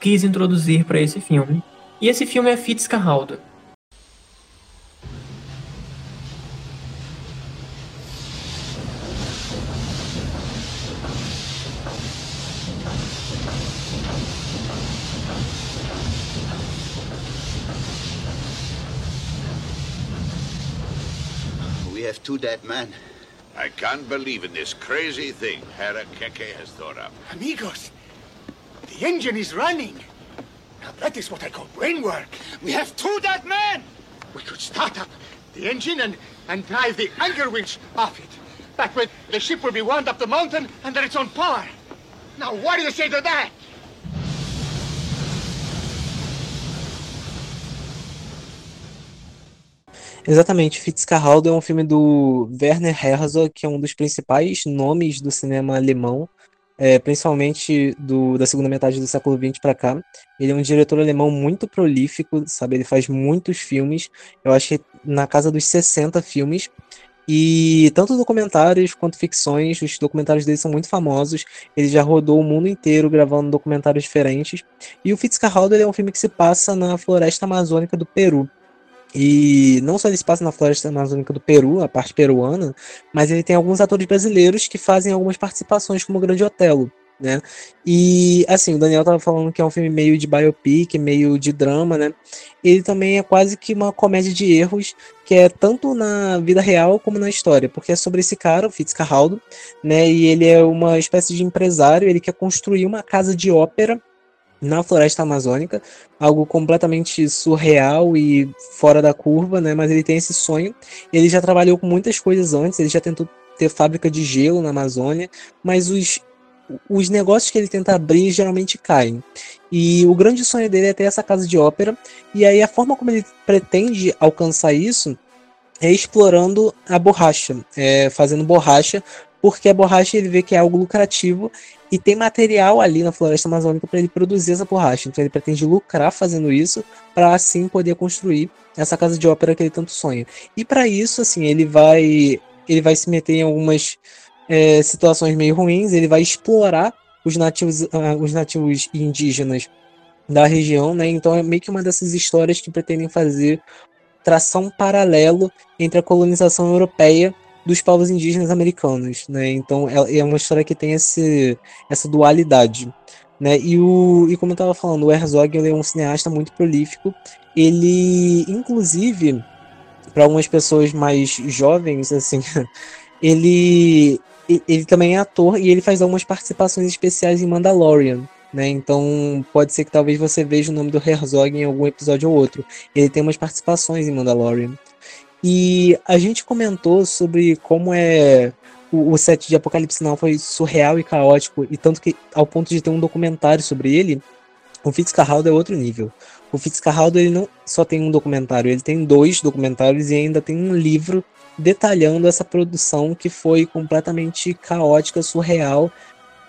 quis introduzir para esse filme. E esse filme é Fitzcarraldo. We have two dead men. I can't believe in this crazy thing Hera Keke has thought up. Amigos, the engine is running. Now that is what I call brain work. We have two dead men. We could start up the engine and, and drive the anchor winch off it. That way, the ship will be wound up the mountain under its own power. Now, what do you say to that? Exatamente, Fitzcarraldo é um filme do Werner Herzog, que é um dos principais nomes do cinema alemão, é, principalmente do, da segunda metade do século XX para cá. Ele é um diretor alemão muito prolífico, sabe? Ele faz muitos filmes, eu acho que na casa dos 60 filmes. E tanto documentários quanto ficções, os documentários dele são muito famosos. Ele já rodou o mundo inteiro gravando documentários diferentes. E o Fitzcarraldo é um filme que se passa na floresta amazônica do Peru. E não só ele se passa na floresta amazônica do Peru, a parte peruana, mas ele tem alguns atores brasileiros que fazem algumas participações como o Grande Otelo, né? E assim, o Daniel tava falando que é um filme meio de biopic, meio de drama, né? Ele também é quase que uma comédia de erros, que é tanto na vida real como na história, porque é sobre esse cara, o Fitzcarraldo, né? E ele é uma espécie de empresário, ele quer construir uma casa de ópera na floresta amazônica, algo completamente surreal e fora da curva, né? Mas ele tem esse sonho. Ele já trabalhou com muitas coisas antes, ele já tentou ter fábrica de gelo na Amazônia, mas os os negócios que ele tenta abrir geralmente caem. E o grande sonho dele é ter essa casa de ópera, e aí a forma como ele pretende alcançar isso é explorando a borracha, é, fazendo borracha, porque a borracha ele vê que é algo lucrativo e tem material ali na floresta amazônica para ele produzir essa borracha. Então ele pretende lucrar fazendo isso para assim poder construir essa casa de ópera que ele tanto sonha. E para isso, assim, ele vai ele vai se meter em algumas é, situações meio ruins. Ele vai explorar os nativos, uh, os nativos indígenas da região, né? Então é meio que uma dessas histórias que pretendem fazer tração paralelo entre a colonização europeia dos povos indígenas americanos, né? Então é, é uma história que tem esse, essa dualidade, né? E o e como eu estava falando, o Herzog ele é um cineasta muito prolífico. Ele, inclusive, para algumas pessoas mais jovens, assim, ele ele também é ator e ele faz algumas participações especiais em Mandalorian, né? Então pode ser que talvez você veja o nome do Herzog em algum episódio ou outro. Ele tem umas participações em Mandalorian. E a gente comentou sobre como é o, o set de Apocalipse Now foi surreal e caótico, e tanto que ao ponto de ter um documentário sobre ele, o Fitzcarraldo é outro nível. O Fitzcarraldo ele não só tem um documentário, ele tem dois documentários e ainda tem um livro detalhando essa produção que foi completamente caótica, surreal,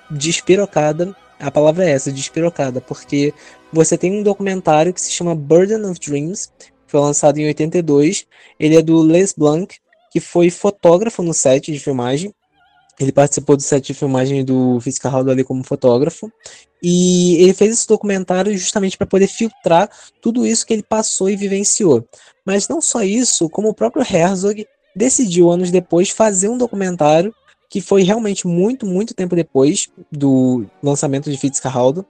despirocada. A palavra é essa, despirocada, porque você tem um documentário que se chama Burden of Dreams, foi lançado em 82. Ele é do Les Blanc, que foi fotógrafo no set de filmagem. Ele participou do set de filmagem do Fitzcarraldo ali como fotógrafo. E ele fez esse documentário justamente para poder filtrar tudo isso que ele passou e vivenciou. Mas não só isso, como o próprio Herzog decidiu anos depois fazer um documentário que foi realmente muito, muito tempo depois do lançamento de Fitzcarraldo,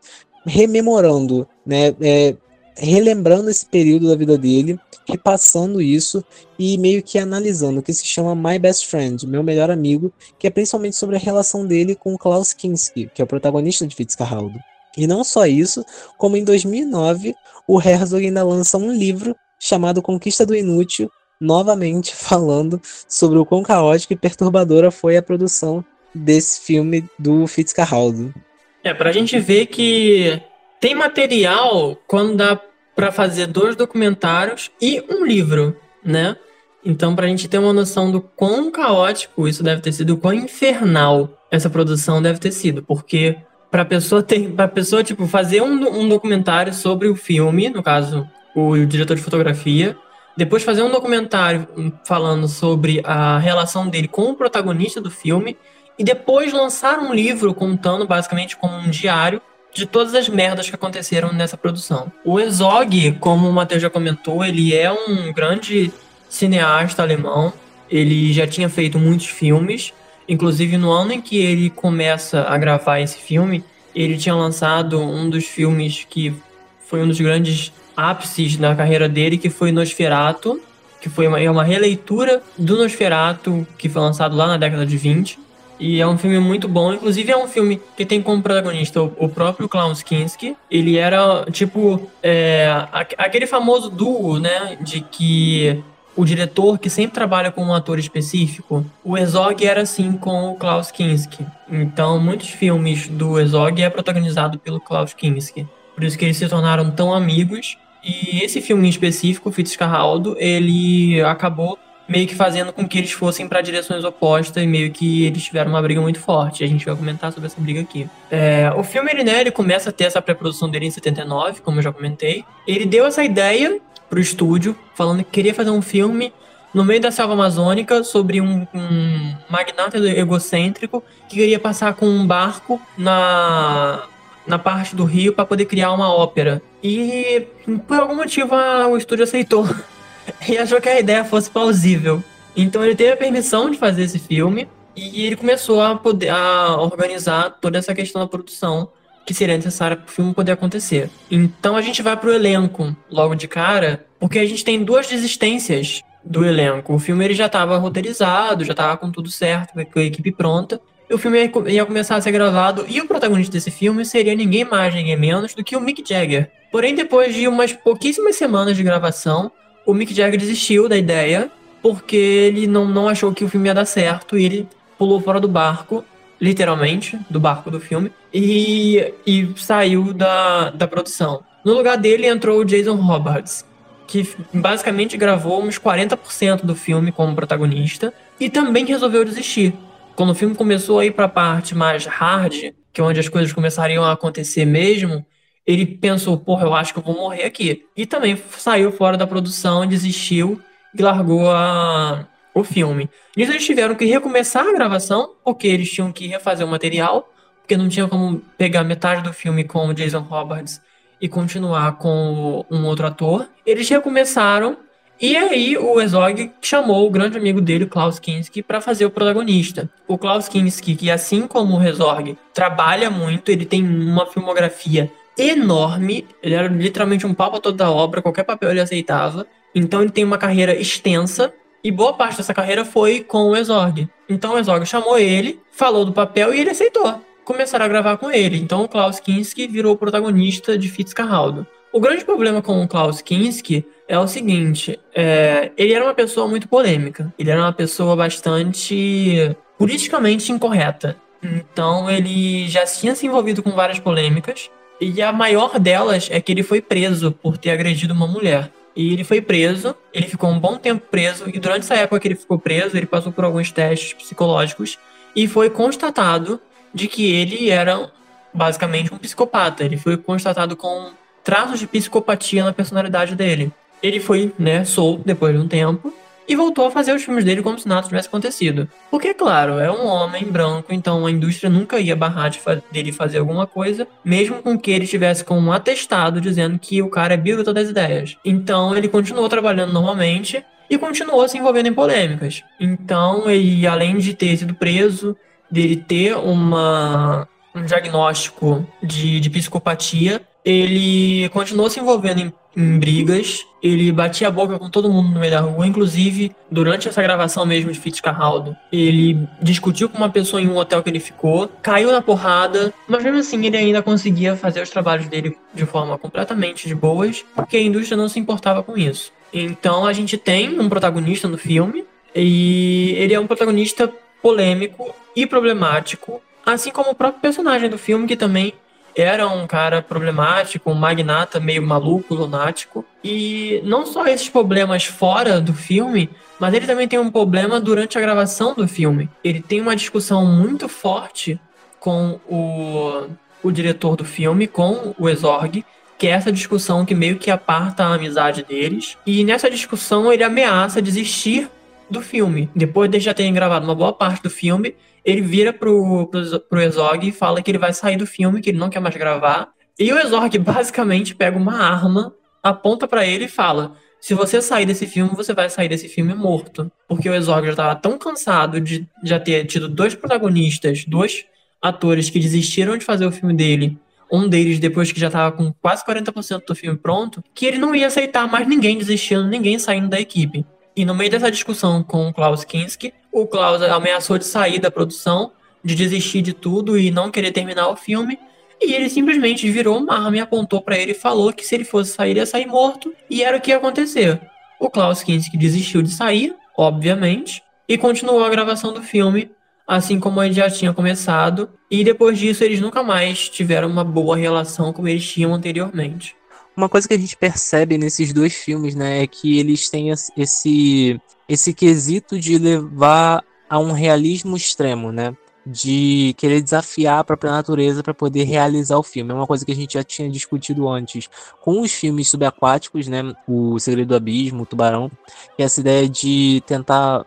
rememorando, né, é, relembrando esse período da vida dele, repassando isso e meio que analisando o que se chama My Best Friend, meu melhor amigo, que é principalmente sobre a relação dele com Klaus Kinski, que é o protagonista de Fitzcarraldo. E não só isso, como em 2009 o Herzog ainda lança um livro chamado Conquista do Inútil, novamente falando sobre o quão caótica e perturbadora foi a produção desse filme do Fitzcarraldo. É, pra gente ver que tem material quando dá para fazer dois documentários e um livro, né? Então, para a gente ter uma noção do quão caótico isso deve ter sido, quão infernal essa produção deve ter sido, porque para pessoa ter, para pessoa tipo fazer um, um documentário sobre o filme, no caso o, o diretor de fotografia, depois fazer um documentário falando sobre a relação dele com o protagonista do filme e depois lançar um livro contando basicamente como um diário de todas as merdas que aconteceram nessa produção. O Ezog, como o Matheus já comentou, ele é um grande cineasta alemão. Ele já tinha feito muitos filmes. Inclusive, no ano em que ele começa a gravar esse filme, ele tinha lançado um dos filmes que foi um dos grandes ápices na carreira dele, que foi Nosferatu, que foi uma, é uma releitura do Nosferatu, que foi lançado lá na década de 20. E é um filme muito bom. Inclusive, é um filme que tem como protagonista o, próprio Klaus Kinski. Ele era, tipo, é, aquele famoso duo, né? De que o diretor que sempre trabalha com um ator específico. O Herzog era assim com o Klaus Kinski. Então, muitos filmes do Herzog é protagonizado pelo Klaus Kinski. Por isso que eles se tornaram tão amigos. E esse filme em específico, Fitzcarraldo, ele acabou meio que fazendo com que eles fossem para direções opostas e meio que eles tiveram uma briga muito forte. A gente vai comentar sobre essa briga aqui. É, o filme ele, né, ele começa a ter essa pré-produção dele em 79, como eu já comentei. Ele deu essa ideia pro estúdio, falando que queria fazer um filme no meio da selva amazônica sobre um, um magnata egocêntrico que queria passar com um barco na na parte do rio para poder criar uma ópera. E por algum motivo a, o estúdio aceitou e achou que a ideia fosse plausível. Então ele teve a permissão de fazer esse filme e ele começou a poder a organizar toda essa questão da produção que seria necessária para o filme poder acontecer. Então a gente vai para o elenco logo de cara, porque a gente tem duas desistências do elenco. O filme ele já estava roteirizado, já estava com tudo certo, com a equipe pronta. O filme ia começar a ser gravado e o protagonista desse filme seria ninguém mais, ninguém menos do que o Mick Jagger. Porém, depois de umas pouquíssimas semanas de gravação, o Mick Jagger desistiu da ideia porque ele não, não achou que o filme ia dar certo e ele pulou fora do barco, literalmente, do barco do filme, e, e saiu da, da produção. No lugar dele entrou o Jason Robards, que basicamente gravou uns 40% do filme como protagonista e também resolveu desistir. Quando o filme começou a ir para a parte mais hard, que é onde as coisas começariam a acontecer mesmo, ele pensou, porra, eu acho que eu vou morrer aqui. E também saiu fora da produção, desistiu e largou a, o filme. Nisso eles tiveram que recomeçar a gravação, porque eles tinham que refazer o material, porque não tinha como pegar metade do filme com o Jason Robards e continuar com um outro ator. Eles recomeçaram e aí o Herzog chamou o grande amigo dele, Klaus Kinski, para fazer o protagonista. O Klaus Kinski, que assim como o Herzog, trabalha muito, ele tem uma filmografia enorme. Ele era literalmente um pra toda a obra, qualquer papel ele aceitava. Então ele tem uma carreira extensa. E boa parte dessa carreira foi com o Exorg. Então o Exorg chamou ele, falou do papel e ele aceitou. Começaram a gravar com ele. Então o Klaus Kinski virou o protagonista de Fitzcarraldo. O grande problema com o Klaus Kinski é o seguinte: é, ele era uma pessoa muito polêmica. Ele era uma pessoa bastante politicamente incorreta. Então ele já tinha se envolvido com várias polêmicas. E a maior delas é que ele foi preso por ter agredido uma mulher. E ele foi preso, ele ficou um bom tempo preso, e durante essa época que ele ficou preso, ele passou por alguns testes psicológicos e foi constatado de que ele era basicamente um psicopata. Ele foi constatado com traços de psicopatia na personalidade dele. Ele foi, né, solto depois de um tempo, e voltou a fazer os filmes dele como se nada tivesse acontecido. Porque, claro, é um homem branco, então a indústria nunca ia barrar de fa dele fazer alguma coisa, mesmo com que ele tivesse com um atestado dizendo que o cara é biruta das ideias. Então ele continuou trabalhando normalmente e continuou se envolvendo em polêmicas. Então ele, além de ter sido preso, dele ter uma, um diagnóstico de, de psicopatia, ele continuou se envolvendo em, em, brigas, ele batia a boca com todo mundo no meio da rua, inclusive durante essa gravação mesmo de Fitzcarraldo, ele discutiu com uma pessoa em um hotel que ele ficou, caiu na porrada, mas mesmo assim ele ainda conseguia fazer os trabalhos dele de forma completamente de boas, porque a indústria não se importava com isso. Então a gente tem um protagonista no filme, e ele é um protagonista polêmico e problemático, assim como o próprio personagem do filme, que também era um cara problemático, um magnata meio maluco, lunático. E não só esses problemas fora do filme, mas ele também tem um problema durante a gravação do filme. Ele tem uma discussão muito forte com o, o diretor do filme, com o Exorg, que é essa discussão que meio que aparta a amizade deles. E nessa discussão ele ameaça desistir do filme. Depois de já terem gravado uma boa parte do filme, ele vira pro, pro, pro e fala que ele vai sair do filme, que ele não quer mais gravar. E o Ezog basicamente pega uma arma, aponta para ele e fala: se você sair desse filme, você vai sair desse filme morto. Porque o Ezog já estava tão cansado de já ter tido dois protagonistas, dois atores que desistiram de fazer o filme dele. Um deles, depois que já estava com quase 40% do filme pronto, que ele não ia aceitar mais ninguém desistindo, ninguém saindo da equipe. E no meio dessa discussão com o Klaus Kinski, o Klaus ameaçou de sair da produção, de desistir de tudo e não querer terminar o filme. E ele simplesmente virou uma arma e apontou para ele e falou que se ele fosse sair, ia sair morto. E era o que ia acontecer. O Klaus Kinski desistiu de sair, obviamente, e continuou a gravação do filme, assim como ele já tinha começado. E depois disso, eles nunca mais tiveram uma boa relação como eles tinham anteriormente. Uma coisa que a gente percebe nesses dois filmes, né, é que eles têm esse esse quesito de levar a um realismo extremo, né? De querer desafiar a própria natureza para poder realizar o filme. É uma coisa que a gente já tinha discutido antes com os filmes subaquáticos, né? O Segredo do Abismo, o Tubarão, e essa ideia de tentar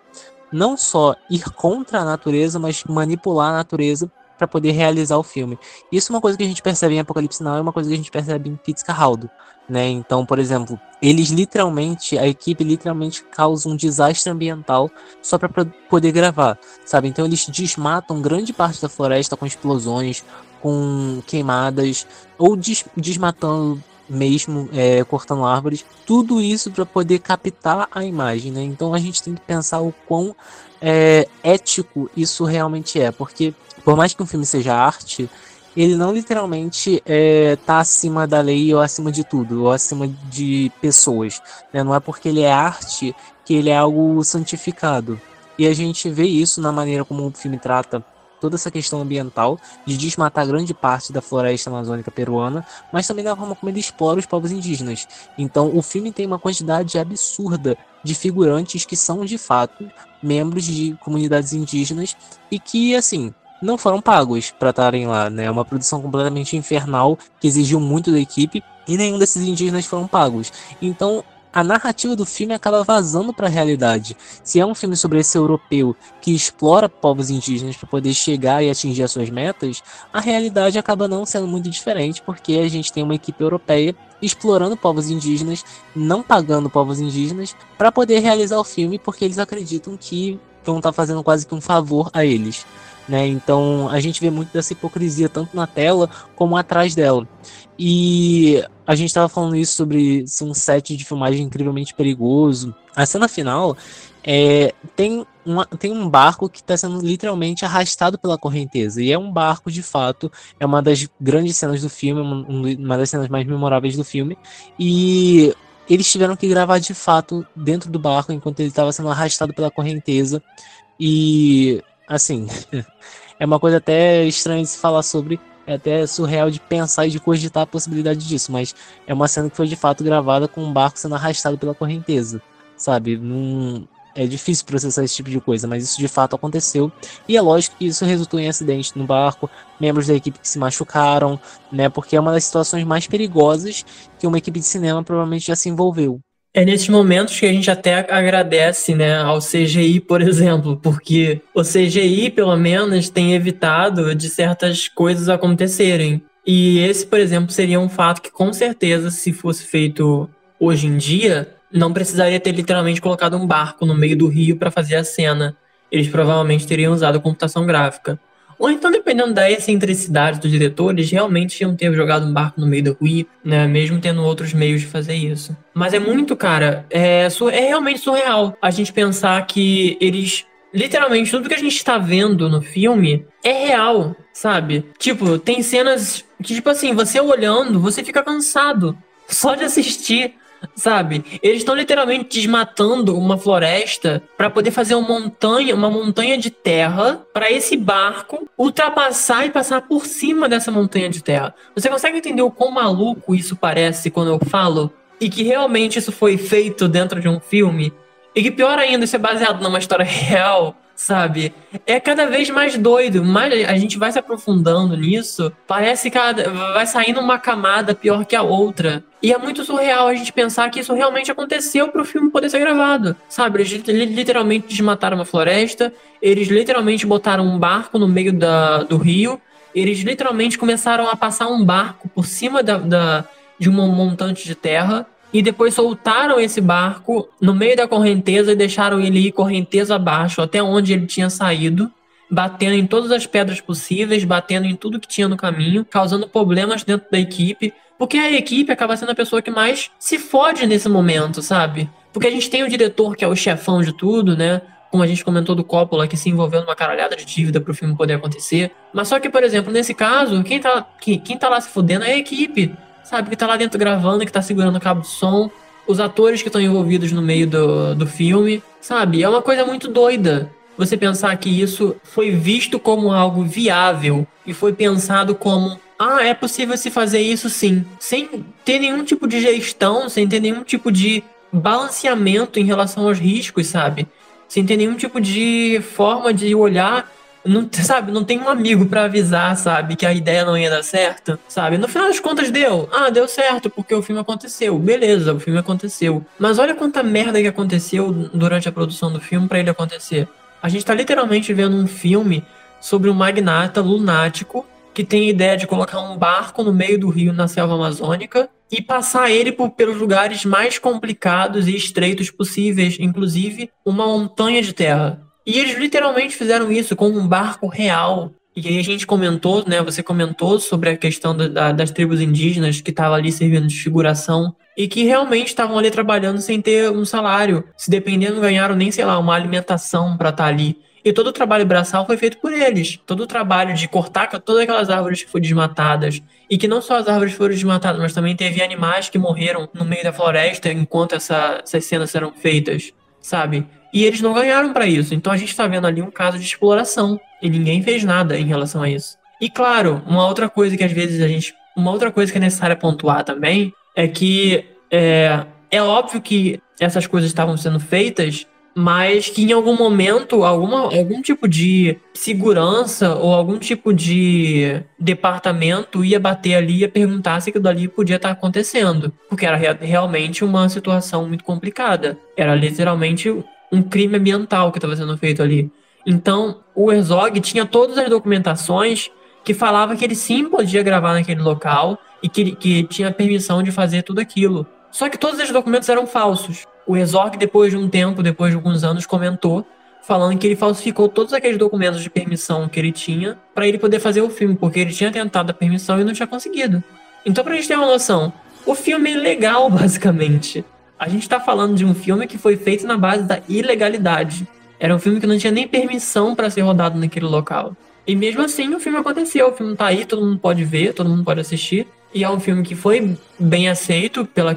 não só ir contra a natureza, mas manipular a natureza para poder realizar o filme. Isso é uma coisa que a gente percebe em Apocalipse Now, é uma coisa que a gente percebe em Fitzcarraldo, né? Então, por exemplo, eles literalmente, a equipe literalmente causa um desastre ambiental só para poder gravar, sabe? Então eles desmatam grande parte da floresta com explosões, com queimadas ou des desmatando mesmo é, cortando árvores, tudo isso para poder captar a imagem, né? Então a gente tem que pensar o quão é, ético isso realmente é, porque por mais que um filme seja arte, ele não literalmente é, tá acima da lei ou acima de tudo, ou acima de pessoas. Né? Não é porque ele é arte que ele é algo santificado. E a gente vê isso na maneira como o filme trata toda essa questão ambiental, de desmatar grande parte da floresta amazônica peruana, mas também da forma como ele explora os povos indígenas. Então, o filme tem uma quantidade absurda de figurantes que são de fato membros de comunidades indígenas e que, assim, não foram pagos para estarem lá, né? É uma produção completamente infernal que exigiu muito da equipe e nenhum desses indígenas foram pagos. Então, a narrativa do filme acaba vazando para a realidade. Se é um filme sobre esse europeu que explora povos indígenas para poder chegar e atingir as suas metas, a realidade acaba não sendo muito diferente, porque a gente tem uma equipe europeia explorando povos indígenas, não pagando povos indígenas, para poder realizar o filme, porque eles acreditam que vão estar tá fazendo quase que um favor a eles. Né? Então a gente vê muito dessa hipocrisia tanto na tela como atrás dela. E a gente estava falando isso sobre um set de filmagem incrivelmente perigoso. A cena final é, tem, uma, tem um barco que está sendo literalmente arrastado pela correnteza. E é um barco, de fato, é uma das grandes cenas do filme, uma das cenas mais memoráveis do filme. E eles tiveram que gravar de fato dentro do barco enquanto ele estava sendo arrastado pela correnteza. E assim, é uma coisa até estranha de se falar sobre, é até surreal de pensar e de cogitar a possibilidade disso, mas é uma cena que foi de fato gravada com um barco sendo arrastado pela correnteza, sabe? Num, é difícil processar esse tipo de coisa, mas isso de fato aconteceu. E é lógico que isso resultou em acidente no barco, membros da equipe que se machucaram, né? Porque é uma das situações mais perigosas que uma equipe de cinema provavelmente já se envolveu. É nesses momentos que a gente até agradece, né, ao CGI, por exemplo, porque o CGI, pelo menos, tem evitado de certas coisas acontecerem. E esse, por exemplo, seria um fato que, com certeza, se fosse feito hoje em dia, não precisaria ter literalmente colocado um barco no meio do rio para fazer a cena. Eles provavelmente teriam usado computação gráfica. Ou então, dependendo da excentricidade dos diretores, realmente iam ter jogado um barco no meio do rio, né? Mesmo tendo outros meios de fazer isso. Mas é muito, cara, é, é realmente surreal a gente pensar que eles literalmente tudo que a gente está vendo no filme é real, sabe? Tipo, tem cenas que, tipo assim, você olhando, você fica cansado só de assistir sabe? Eles estão literalmente desmatando uma floresta para poder fazer uma montanha, uma montanha de terra para esse barco ultrapassar e passar por cima dessa montanha de terra. Você consegue entender o quão maluco isso parece quando eu falo? E que realmente isso foi feito dentro de um filme? E que pior ainda, isso é baseado numa história real? Sabe? É cada vez mais doido, mais a gente vai se aprofundando nisso, parece que vai saindo uma camada pior que a outra. E é muito surreal a gente pensar que isso realmente aconteceu para o filme poder ser gravado, sabe? Eles literalmente desmataram uma floresta, eles literalmente botaram um barco no meio da, do rio, eles literalmente começaram a passar um barco por cima da, da de um montante de terra e depois soltaram esse barco no meio da correnteza e deixaram ele ir correnteza abaixo até onde ele tinha saído, batendo em todas as pedras possíveis, batendo em tudo que tinha no caminho, causando problemas dentro da equipe, porque a equipe acaba sendo a pessoa que mais se fode nesse momento, sabe? Porque a gente tem o diretor que é o chefão de tudo, né? como a gente comentou do Coppola, que se envolveu numa caralhada de dívida pro filme poder acontecer. Mas só que, por exemplo, nesse caso, quem tá, quem, quem tá lá se fudendo é a equipe, sabe? Que tá lá dentro gravando, que tá segurando o cabo de som, os atores que estão envolvidos no meio do, do filme, sabe? É uma coisa muito doida você pensar que isso foi visto como algo viável e foi pensado como ah, é possível se fazer isso sim, sem ter nenhum tipo de gestão, sem ter nenhum tipo de balanceamento em relação aos riscos, sabe? Sem ter nenhum tipo de forma de olhar não, sabe, não tem um amigo para avisar, sabe, que a ideia não ia dar certo, sabe? No final das contas deu. Ah, deu certo porque o filme aconteceu. Beleza, o filme aconteceu. Mas olha quanta merda que aconteceu durante a produção do filme para ele acontecer. A gente tá literalmente vendo um filme sobre um magnata lunático que tem a ideia de colocar um barco no meio do rio na selva amazônica e passar ele por, pelos lugares mais complicados e estreitos possíveis, inclusive uma montanha de terra. E eles literalmente fizeram isso com um barco real. E aí a gente comentou, né? Você comentou sobre a questão da, das tribos indígenas que estavam ali servindo de figuração e que realmente estavam ali trabalhando sem ter um salário. Se dependendo, ganharam nem, sei lá, uma alimentação para estar tá ali. E todo o trabalho braçal foi feito por eles. Todo o trabalho de cortar todas aquelas árvores que foram desmatadas. E que não só as árvores foram desmatadas, mas também teve animais que morreram no meio da floresta enquanto essa, essas cenas eram feitas, sabe? E eles não ganharam para isso. Então a gente está vendo ali um caso de exploração. E ninguém fez nada em relação a isso. E claro, uma outra coisa que às vezes a gente. Uma outra coisa que é necessária pontuar também é que é, é óbvio que essas coisas estavam sendo feitas mas que em algum momento alguma, algum tipo de segurança ou algum tipo de departamento ia bater ali e perguntar se aquilo ali podia estar acontecendo, porque era realmente uma situação muito complicada. Era literalmente um crime ambiental que estava sendo feito ali. Então, o Herzog tinha todas as documentações que falava que ele sim podia gravar naquele local e que, que tinha permissão de fazer tudo aquilo. Só que todos esses documentos eram falsos. O Herzog, depois de um tempo, depois de alguns anos, comentou falando que ele falsificou todos aqueles documentos de permissão que ele tinha para ele poder fazer o filme, porque ele tinha tentado a permissão e não tinha conseguido. Então, pra gente ter uma noção, o filme é ilegal, basicamente. A gente tá falando de um filme que foi feito na base da ilegalidade. Era um filme que não tinha nem permissão para ser rodado naquele local. E mesmo assim, o filme aconteceu. O filme tá aí, todo mundo pode ver, todo mundo pode assistir. E é um filme que foi bem aceito pela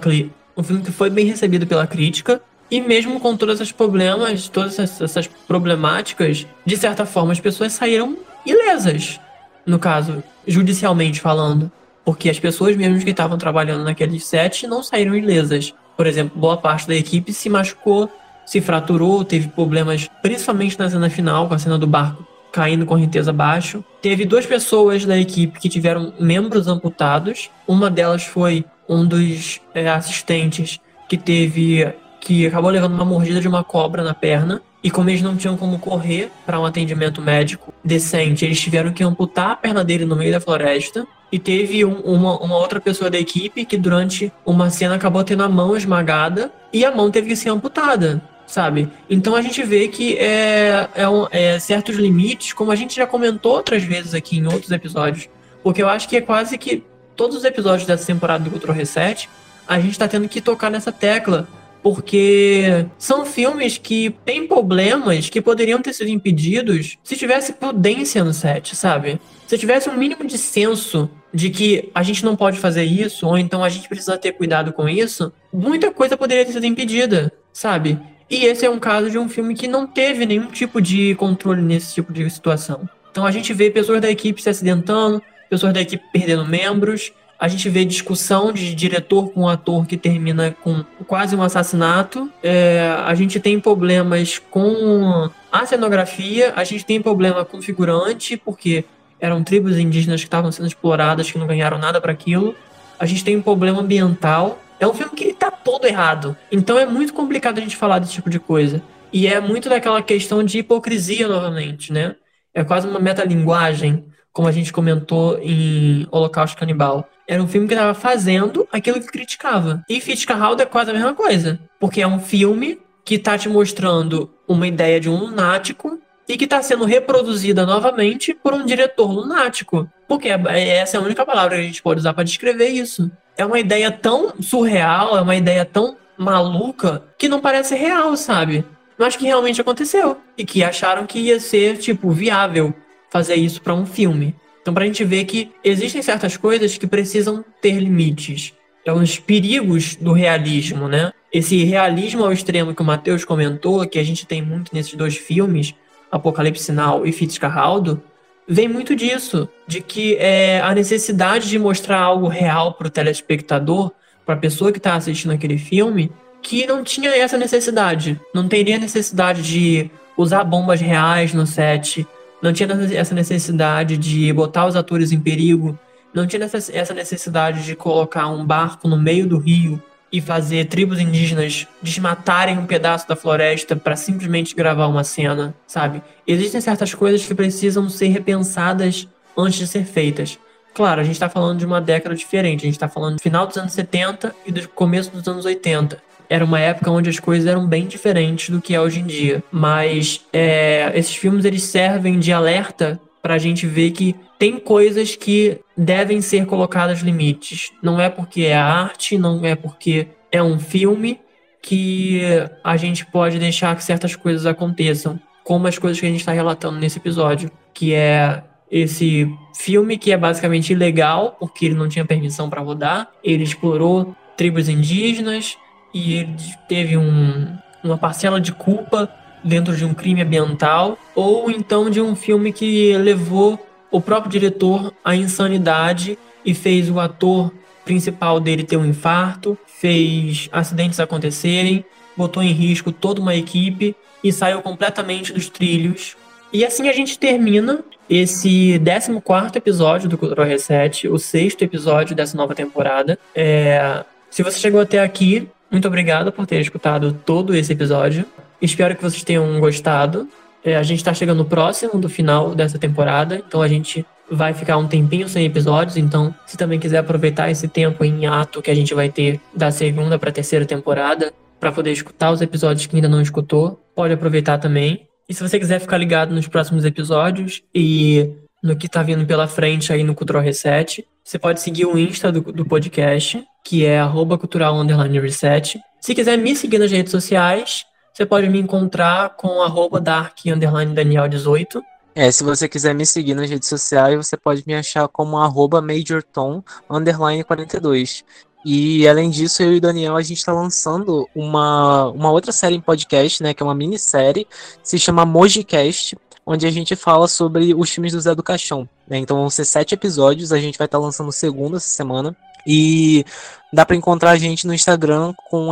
um filme que foi bem recebido pela crítica. E mesmo com todos esses problemas, todas essas problemáticas, de certa forma as pessoas saíram ilesas. No caso, judicialmente falando. Porque as pessoas mesmo que estavam trabalhando naquele set não saíram ilesas. Por exemplo, boa parte da equipe se machucou, se fraturou, teve problemas, principalmente na cena final, com a cena do barco caindo correnteza abaixo. Teve duas pessoas da equipe que tiveram membros amputados. Uma delas foi um dos é, assistentes que teve que acabou levando uma mordida de uma cobra na perna. E como eles não tinham como correr para um atendimento médico decente, eles tiveram que amputar a perna dele no meio da floresta. E teve um, uma, uma outra pessoa da equipe que durante uma cena acabou tendo a mão esmagada e a mão teve que ser amputada, sabe? Então a gente vê que é, é, um, é certos limites, como a gente já comentou outras vezes aqui em outros episódios. Porque eu acho que é quase que todos os episódios dessa temporada do Control Reset, a gente tá tendo que tocar nessa tecla porque são filmes que têm problemas que poderiam ter sido impedidos se tivesse prudência no set, sabe? Se tivesse um mínimo de senso de que a gente não pode fazer isso, ou então a gente precisa ter cuidado com isso, muita coisa poderia ter sido impedida, sabe? E esse é um caso de um filme que não teve nenhum tipo de controle nesse tipo de situação. Então a gente vê pessoas da equipe se acidentando, pessoas da equipe perdendo membros, a gente vê discussão de diretor com ator que termina com quase um assassinato. É, a gente tem problemas com a cenografia, a gente tem problema com figurante, porque eram tribos indígenas que estavam sendo exploradas, que não ganharam nada para aquilo. A gente tem um problema ambiental. É um filme que está todo errado. Então é muito complicado a gente falar desse tipo de coisa. E é muito daquela questão de hipocrisia novamente, né? É quase uma metalinguagem, como a gente comentou em Holocausto Canibal. Era um filme que estava fazendo aquilo que criticava. E Fitzcarraldo é quase a mesma coisa. Porque é um filme que está te mostrando uma ideia de um lunático e que está sendo reproduzida novamente por um diretor lunático. Porque é, é, essa é a única palavra que a gente pode usar para descrever isso. É uma ideia tão surreal, é uma ideia tão maluca que não parece real, sabe? mas que realmente aconteceu e que acharam que ia ser tipo viável fazer isso para um filme. Então, pra gente ver que existem certas coisas que precisam ter limites. É os perigos do realismo, né? Esse realismo ao extremo que o Matheus comentou, que a gente tem muito nesses dois filmes, Apocalipse Sinal e Fitzcarraldo, vem muito disso, de que é a necessidade de mostrar algo real para o telespectador, para a pessoa que está assistindo aquele filme, que não tinha essa necessidade. Não teria necessidade de usar bombas reais no set, não tinha essa necessidade de botar os atores em perigo, não tinha essa necessidade de colocar um barco no meio do rio e fazer tribos indígenas desmatarem um pedaço da floresta para simplesmente gravar uma cena, sabe? Existem certas coisas que precisam ser repensadas antes de ser feitas. Claro, a gente está falando de uma década diferente, a gente está falando do final dos anos 70 e do começo dos anos 80 era uma época onde as coisas eram bem diferentes do que é hoje em dia. Mas é, esses filmes eles servem de alerta para a gente ver que tem coisas que devem ser colocadas limites. Não é porque é arte, não é porque é um filme que a gente pode deixar que certas coisas aconteçam, como as coisas que a gente está relatando nesse episódio, que é esse filme que é basicamente ilegal porque ele não tinha permissão para rodar, ele explorou tribos indígenas, e ele teve um, uma parcela de culpa dentro de um crime ambiental, ou então de um filme que levou o próprio diretor à insanidade e fez o ator principal dele ter um infarto, fez acidentes acontecerem, botou em risco toda uma equipe e saiu completamente dos trilhos. E assim a gente termina esse 14 episódio do Cultural Reset, o sexto episódio dessa nova temporada. É... Se você chegou até aqui, muito obrigado por ter escutado todo esse episódio. Espero que vocês tenham gostado. É, a gente está chegando próximo do final dessa temporada, então a gente vai ficar um tempinho sem episódios. Então, se também quiser aproveitar esse tempo em ato que a gente vai ter da segunda para terceira temporada, para poder escutar os episódios que ainda não escutou, pode aproveitar também. E se você quiser ficar ligado nos próximos episódios e no que está vindo pela frente aí no Cultural Reset, você pode seguir o Insta do, do podcast, que é cultural reset. Se quiser me seguir nas redes sociais, você pode me encontrar com arroba dark Daniel 18. É, se você quiser me seguir nas redes sociais, você pode me achar como arroba majortom underline 42. E além disso, eu e o Daniel, a gente está lançando uma, uma outra série em podcast, né? Que é uma minissérie, se chama Mojicast, onde a gente fala sobre os filmes do Zé do Caixão. Né? Então vão ser sete episódios, a gente vai estar tá lançando o segundo essa semana. E dá para encontrar a gente no Instagram com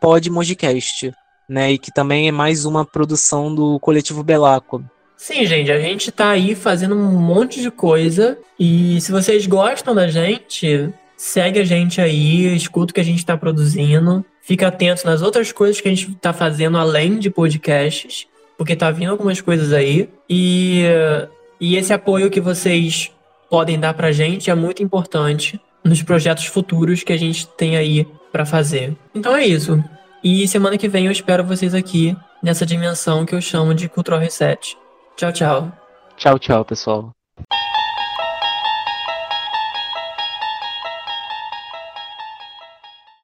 podmogicast, né? E que também é mais uma produção do coletivo Belaco. Sim, gente, a gente tá aí fazendo um monte de coisa. E se vocês gostam da gente, segue a gente aí, escuta o que a gente tá produzindo. Fica atento nas outras coisas que a gente tá fazendo além de podcasts porque tá vindo algumas coisas aí. E, e esse apoio que vocês podem dar pra gente é muito importante nos projetos futuros que a gente tem aí para fazer. Então é isso. E semana que vem eu espero vocês aqui nessa dimensão que eu chamo de Cultural Reset. Tchau, tchau. Tchau, tchau, pessoal.